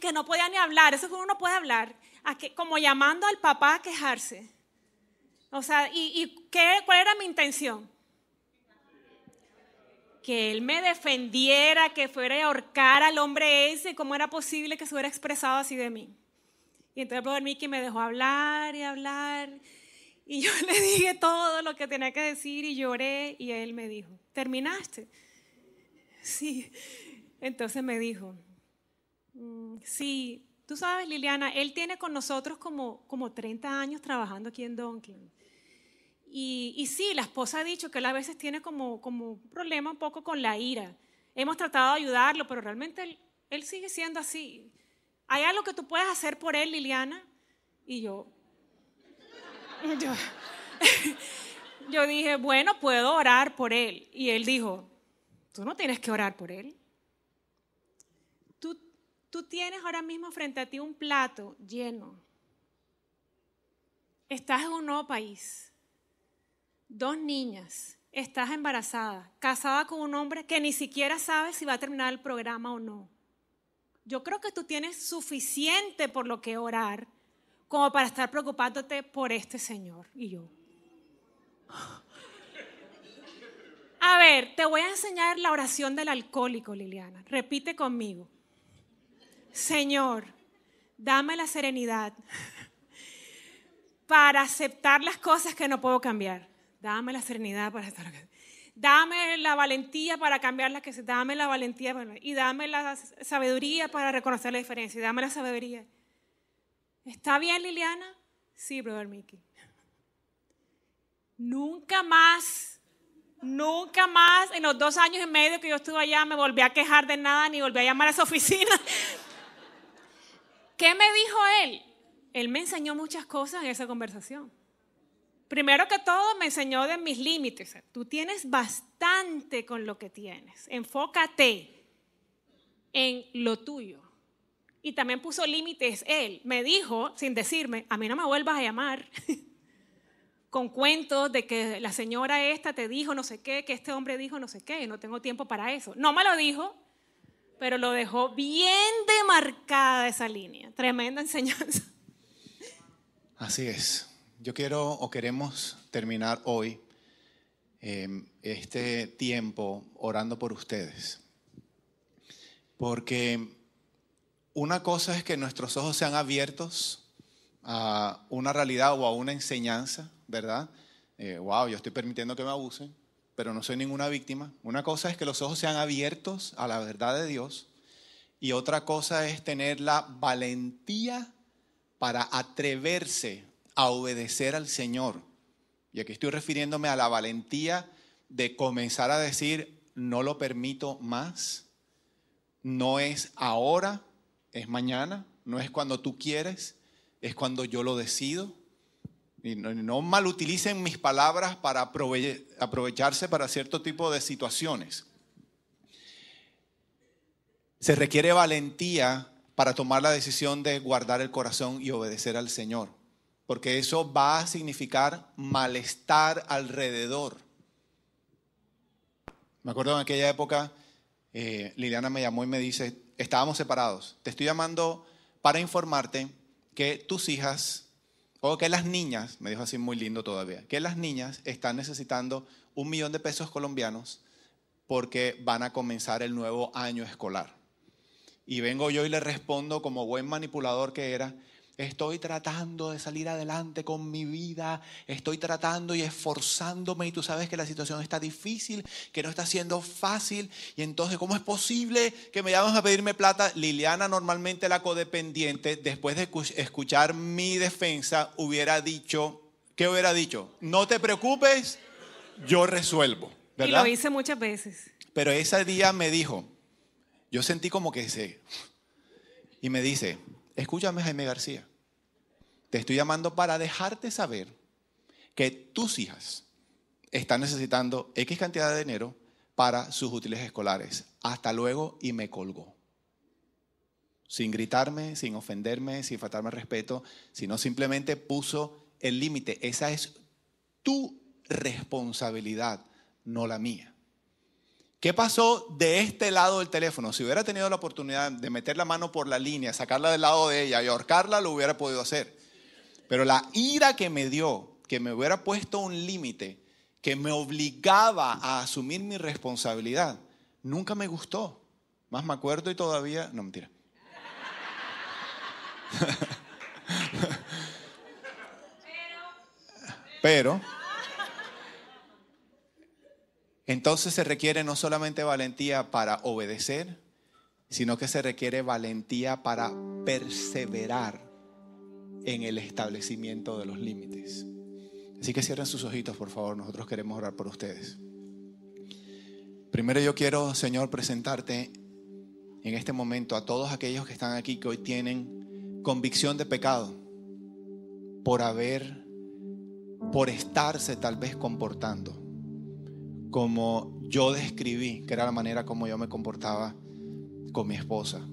Speaker 2: que no podía ni hablar, eso es uno no puede hablar, como llamando al papá a quejarse. O sea, ¿y, qué, cuál era mi intención? Que él me defendiera, que fuera a ahorcar al hombre ese, cómo era posible que se hubiera expresado así de mí. Y entonces el brother Mickey me dejó hablar y hablar. Y yo le dije todo lo que tenía que decir y lloré y él me dijo, ¿terminaste? Sí. Entonces me dijo, mm, sí, tú sabes, Liliana, él tiene con nosotros como, como 30 años trabajando aquí en Donkin. Y, y, sí, la esposa ha dicho que él a veces tiene como, como un problema un poco con la ira. Hemos tratado de ayudarlo, pero realmente él, él sigue siendo así. ¿Hay algo que tú puedes hacer por él, Liliana? Y yo, yo, yo dije, bueno, puedo orar por él. Y él dijo, Tú no tienes que orar por él. Tú, tú tienes ahora mismo frente a ti un plato lleno. Estás en un nuevo país. Dos niñas. Estás embarazada, casada con un hombre que ni siquiera sabe si va a terminar el programa o no. Yo creo que tú tienes suficiente por lo que orar como para estar preocupándote por este Señor. Y yo, a ver, te voy a enseñar la oración del alcohólico, Liliana. Repite conmigo. Señor, dame la serenidad para aceptar las cosas que no puedo cambiar. Dame la serenidad para estar Dame la valentía para cambiar las que se. Dame la valentía y dame la sabiduría para reconocer la diferencia. Y dame la sabiduría. ¿Está bien, Liliana? Sí, brother Mickey. Nunca más Nunca más en los dos años y medio que yo estuve allá me volví a quejar de nada ni volví a llamar a esa oficina. ¿qué me dijo él? Él me enseñó muchas cosas en esa conversación. Primero que todo, me enseñó de mis límites. Tú tienes bastante con lo que tienes. Enfócate en lo tuyo. Y también puso límites él. Me dijo, sin decirme, a mí no me vuelvas a llamar con cuentos de que la señora esta te dijo no sé qué, que este hombre dijo no sé qué, no tengo tiempo para eso. No me lo dijo, pero lo dejó bien demarcada esa línea. Tremenda enseñanza.
Speaker 1: Así es. Yo quiero o queremos terminar hoy em, este tiempo orando por ustedes. Porque una cosa es que nuestros ojos sean abiertos a una realidad o a una enseñanza, ¿verdad? Eh, wow, yo estoy permitiendo que me abusen, pero no soy ninguna víctima. Una cosa es que los ojos sean abiertos a la verdad de Dios y otra cosa es tener la valentía para atreverse a obedecer al Señor. Y aquí estoy refiriéndome a la valentía de comenzar a decir, no lo permito más, no es ahora, es mañana, no es cuando tú quieres, es cuando yo lo decido. No, no malutilicen mis palabras para aprovecharse para cierto tipo de situaciones. Se requiere valentía para tomar la decisión de guardar el corazón y obedecer al Señor porque eso va a significar malestar alrededor. Me acuerdo en aquella época, eh, Liliana me llamó y me dice, estábamos separados, te estoy llamando para informarte que tus hijas, o que las niñas, me dijo así muy lindo todavía, que las niñas están necesitando un millón de pesos colombianos porque van a comenzar el nuevo año escolar. Y vengo yo y le respondo como buen manipulador que era, Estoy tratando de salir adelante con mi vida, estoy tratando y esforzándome y tú sabes que la situación está difícil, que no está siendo fácil y entonces ¿cómo es posible que me llames a pedirme plata? Liliana normalmente la codependiente, después de escuchar mi defensa, hubiera dicho, ¿qué hubiera dicho? No te preocupes, yo resuelvo. ¿verdad?
Speaker 2: Y lo hice muchas veces.
Speaker 1: Pero ese día me dijo, yo sentí como que se... Y me dice, escúchame Jaime García, te estoy llamando para dejarte saber que tus hijas están necesitando X cantidad de dinero para sus útiles escolares. Hasta luego y me colgó. Sin gritarme, sin ofenderme, sin faltarme respeto, sino simplemente puso el límite. Esa es tu responsabilidad, no la mía. ¿Qué pasó de este lado del teléfono? Si hubiera tenido la oportunidad de meter la mano por la línea, sacarla del lado de ella y ahorcarla, lo hubiera podido hacer. Pero la ira que me dio, que me hubiera puesto un límite, que me obligaba a asumir mi responsabilidad, nunca me gustó. Más me acuerdo y todavía... No, mentira. Pero entonces se requiere no solamente valentía para obedecer, sino que se requiere valentía para perseverar en el establecimiento de los límites. Así que cierren sus ojitos, por favor, nosotros queremos orar por ustedes. Primero yo quiero, Señor, presentarte en este momento a todos aquellos que están aquí que hoy tienen convicción de pecado por haber, por estarse tal vez comportando como yo describí, que era la manera como yo me comportaba con mi esposa.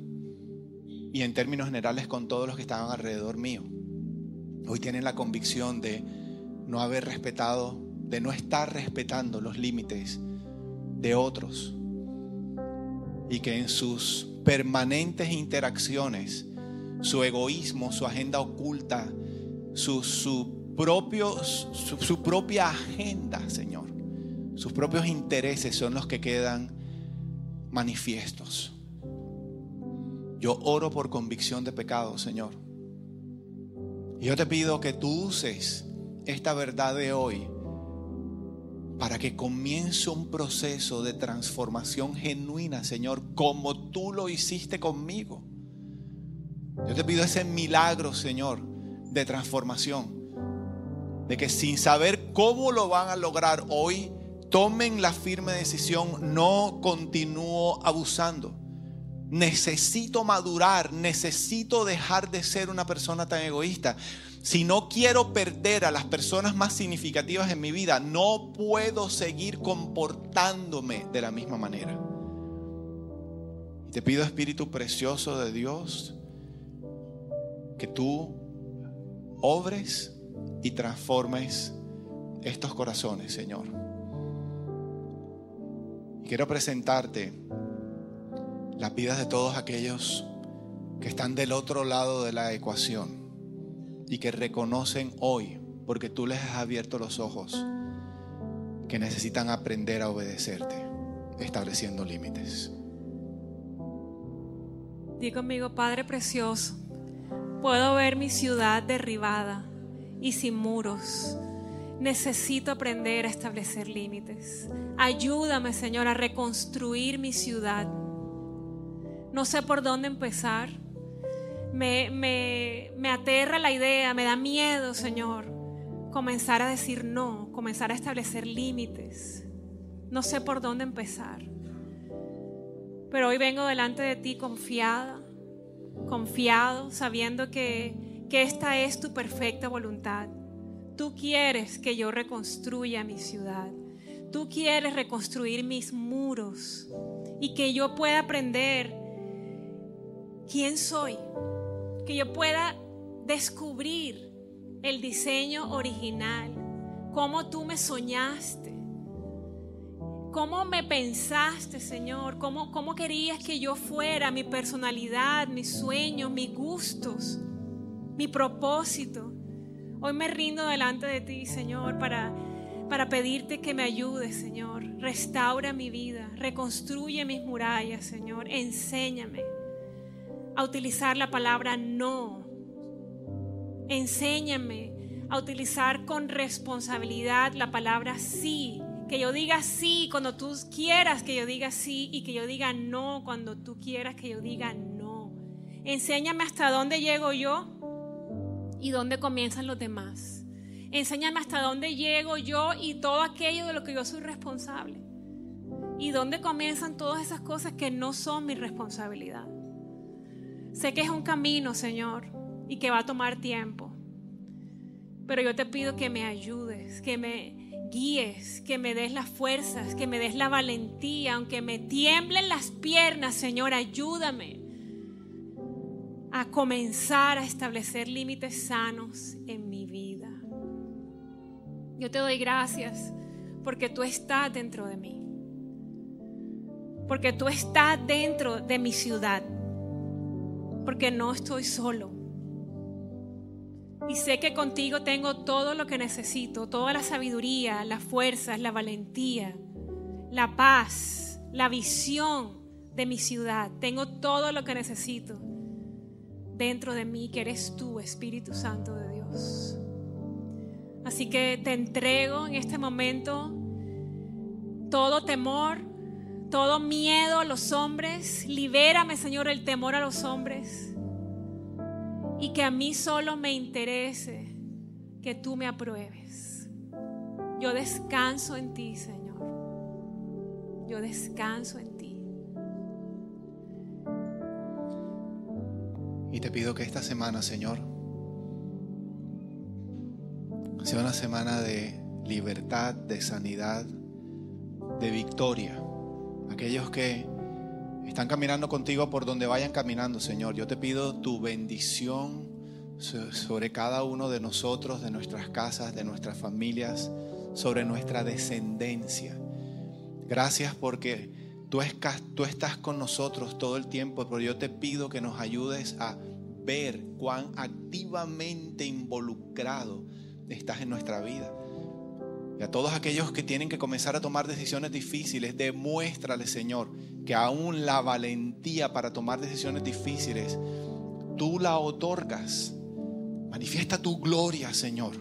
Speaker 1: Y en términos generales con todos los que estaban alrededor mío. Hoy tienen la convicción de no haber respetado, de no estar respetando los límites de otros. Y que en sus permanentes interacciones, su egoísmo, su agenda oculta, su, su, propio, su propia agenda, Señor, sus propios intereses son los que quedan manifiestos. Yo oro por convicción de pecado, Señor. Y yo te pido que tú uses esta verdad de hoy para que comience un proceso de transformación genuina, Señor, como tú lo hiciste conmigo. Yo te pido ese milagro, Señor, de transformación. De que sin saber cómo lo van a lograr hoy, tomen la firme decisión, no continúo abusando. Necesito madurar, necesito dejar de ser una persona tan egoísta. Si no quiero perder a las personas más significativas en mi vida, no puedo seguir comportándome de la misma manera. Te pido, Espíritu Precioso de Dios, que tú obres y transformes estos corazones, Señor. Quiero presentarte las vidas de todos aquellos que están del otro lado de la ecuación y que reconocen hoy, porque tú les has abierto los ojos, que necesitan aprender a obedecerte, estableciendo límites.
Speaker 2: Di conmigo, Padre Precioso, puedo ver mi ciudad derribada y sin muros. Necesito aprender a establecer límites. Ayúdame, Señor, a reconstruir mi ciudad. No sé por dónde empezar. Me, me, me, aterra la idea, me da miedo, Señor, comenzar a decir no, comenzar a establecer límites. No sé por dónde empezar. Pero hoy vengo delante de ti confiada, confiado, sabiendo que, que esta es tu perfecta voluntad. Tú quieres que yo reconstruya mi ciudad. Tú quieres reconstruir mis muros y que yo pueda aprender quién soy. Que yo pueda descubrir el diseño original, cómo tú me soñaste, cómo me pensaste, Señor, cómo, cómo querías que yo fuera, mi personalidad, mis sueños, mis gustos, mi propósito. Hoy me rindo delante de ti, Señor, para, para pedirte que me ayudes, Señor. Restaura mi vida, reconstruye mis murallas, Señor. Enséñame a utilizar la palabra no. Enséñame a utilizar con responsabilidad la palabra sí. Que yo diga sí cuando tú quieras que yo diga sí y que yo diga no cuando tú quieras que yo diga no. Enséñame hasta dónde llego yo y dónde comienzan los demás. Enséñame hasta dónde llego yo y todo aquello de lo que yo soy responsable. Y dónde comienzan todas esas cosas que no son mi responsabilidad. Sé que es un camino, Señor, y que va a tomar tiempo. Pero yo te pido que me ayudes, que me guíes, que me des las fuerzas, que me des la valentía, aunque me tiemblen las piernas, Señor, ayúdame a comenzar a establecer límites sanos en mi vida. Yo te doy gracias porque tú estás dentro de mí. Porque tú estás dentro de mi ciudad. Porque no estoy solo. Y sé que contigo tengo todo lo que necesito, toda la sabiduría, las fuerzas, la valentía, la paz, la visión de mi ciudad. Tengo todo lo que necesito dentro de mí, que eres tú, Espíritu Santo de Dios. Así que te entrego en este momento todo temor, todo miedo a los hombres. Libérame, Señor, el temor a los hombres. Y que a mí solo me interese que tú me apruebes. Yo descanso en ti, Señor. Yo descanso en ti.
Speaker 1: Y te pido que esta semana, Señor, sea una semana de libertad, de sanidad, de victoria. Aquellos que están caminando contigo por donde vayan caminando, Señor, yo te pido tu bendición sobre cada uno de nosotros, de nuestras casas, de nuestras familias, sobre nuestra descendencia. Gracias porque Tú, estás con nosotros todo el tiempo, pero yo te pido que nos ayudes a ver cuán activamente involucrado estás en nuestra vida. Y a todos aquellos que tienen que comenzar a tomar decisiones difíciles, demuéstrale, Señor, que aún la valentía para tomar decisiones difíciles, tú la otorgas. Manifiesta tu gloria, Señor.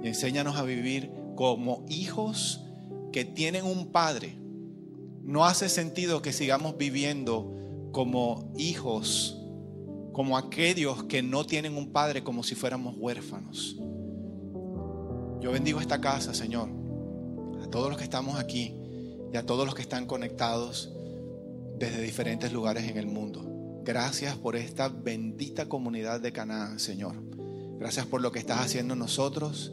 Speaker 1: Y enséñanos a vivir como hijos que tienen un Padre no hace sentido que sigamos viviendo como hijos, como aquellos que no tienen un padre como si fuéramos huérfanos. Yo bendigo esta casa, Señor, a todos los que estamos aquí y a todos los que están conectados desde diferentes lugares en el mundo. Gracias por esta bendita comunidad de Canaán, Señor. Gracias por lo que estás haciendo nosotros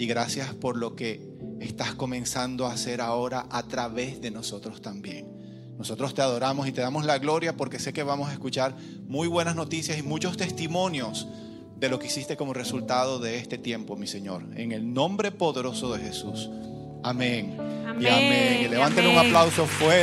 Speaker 1: y gracias por lo que estás comenzando a hacer ahora a través de nosotros también. Nosotros te adoramos y te damos la gloria porque sé que vamos a escuchar muy buenas noticias y muchos testimonios de lo que hiciste como resultado de este tiempo, mi Señor. En el nombre poderoso de Jesús. Amén.
Speaker 2: amén y amén.
Speaker 1: levanten un aplauso fuerte.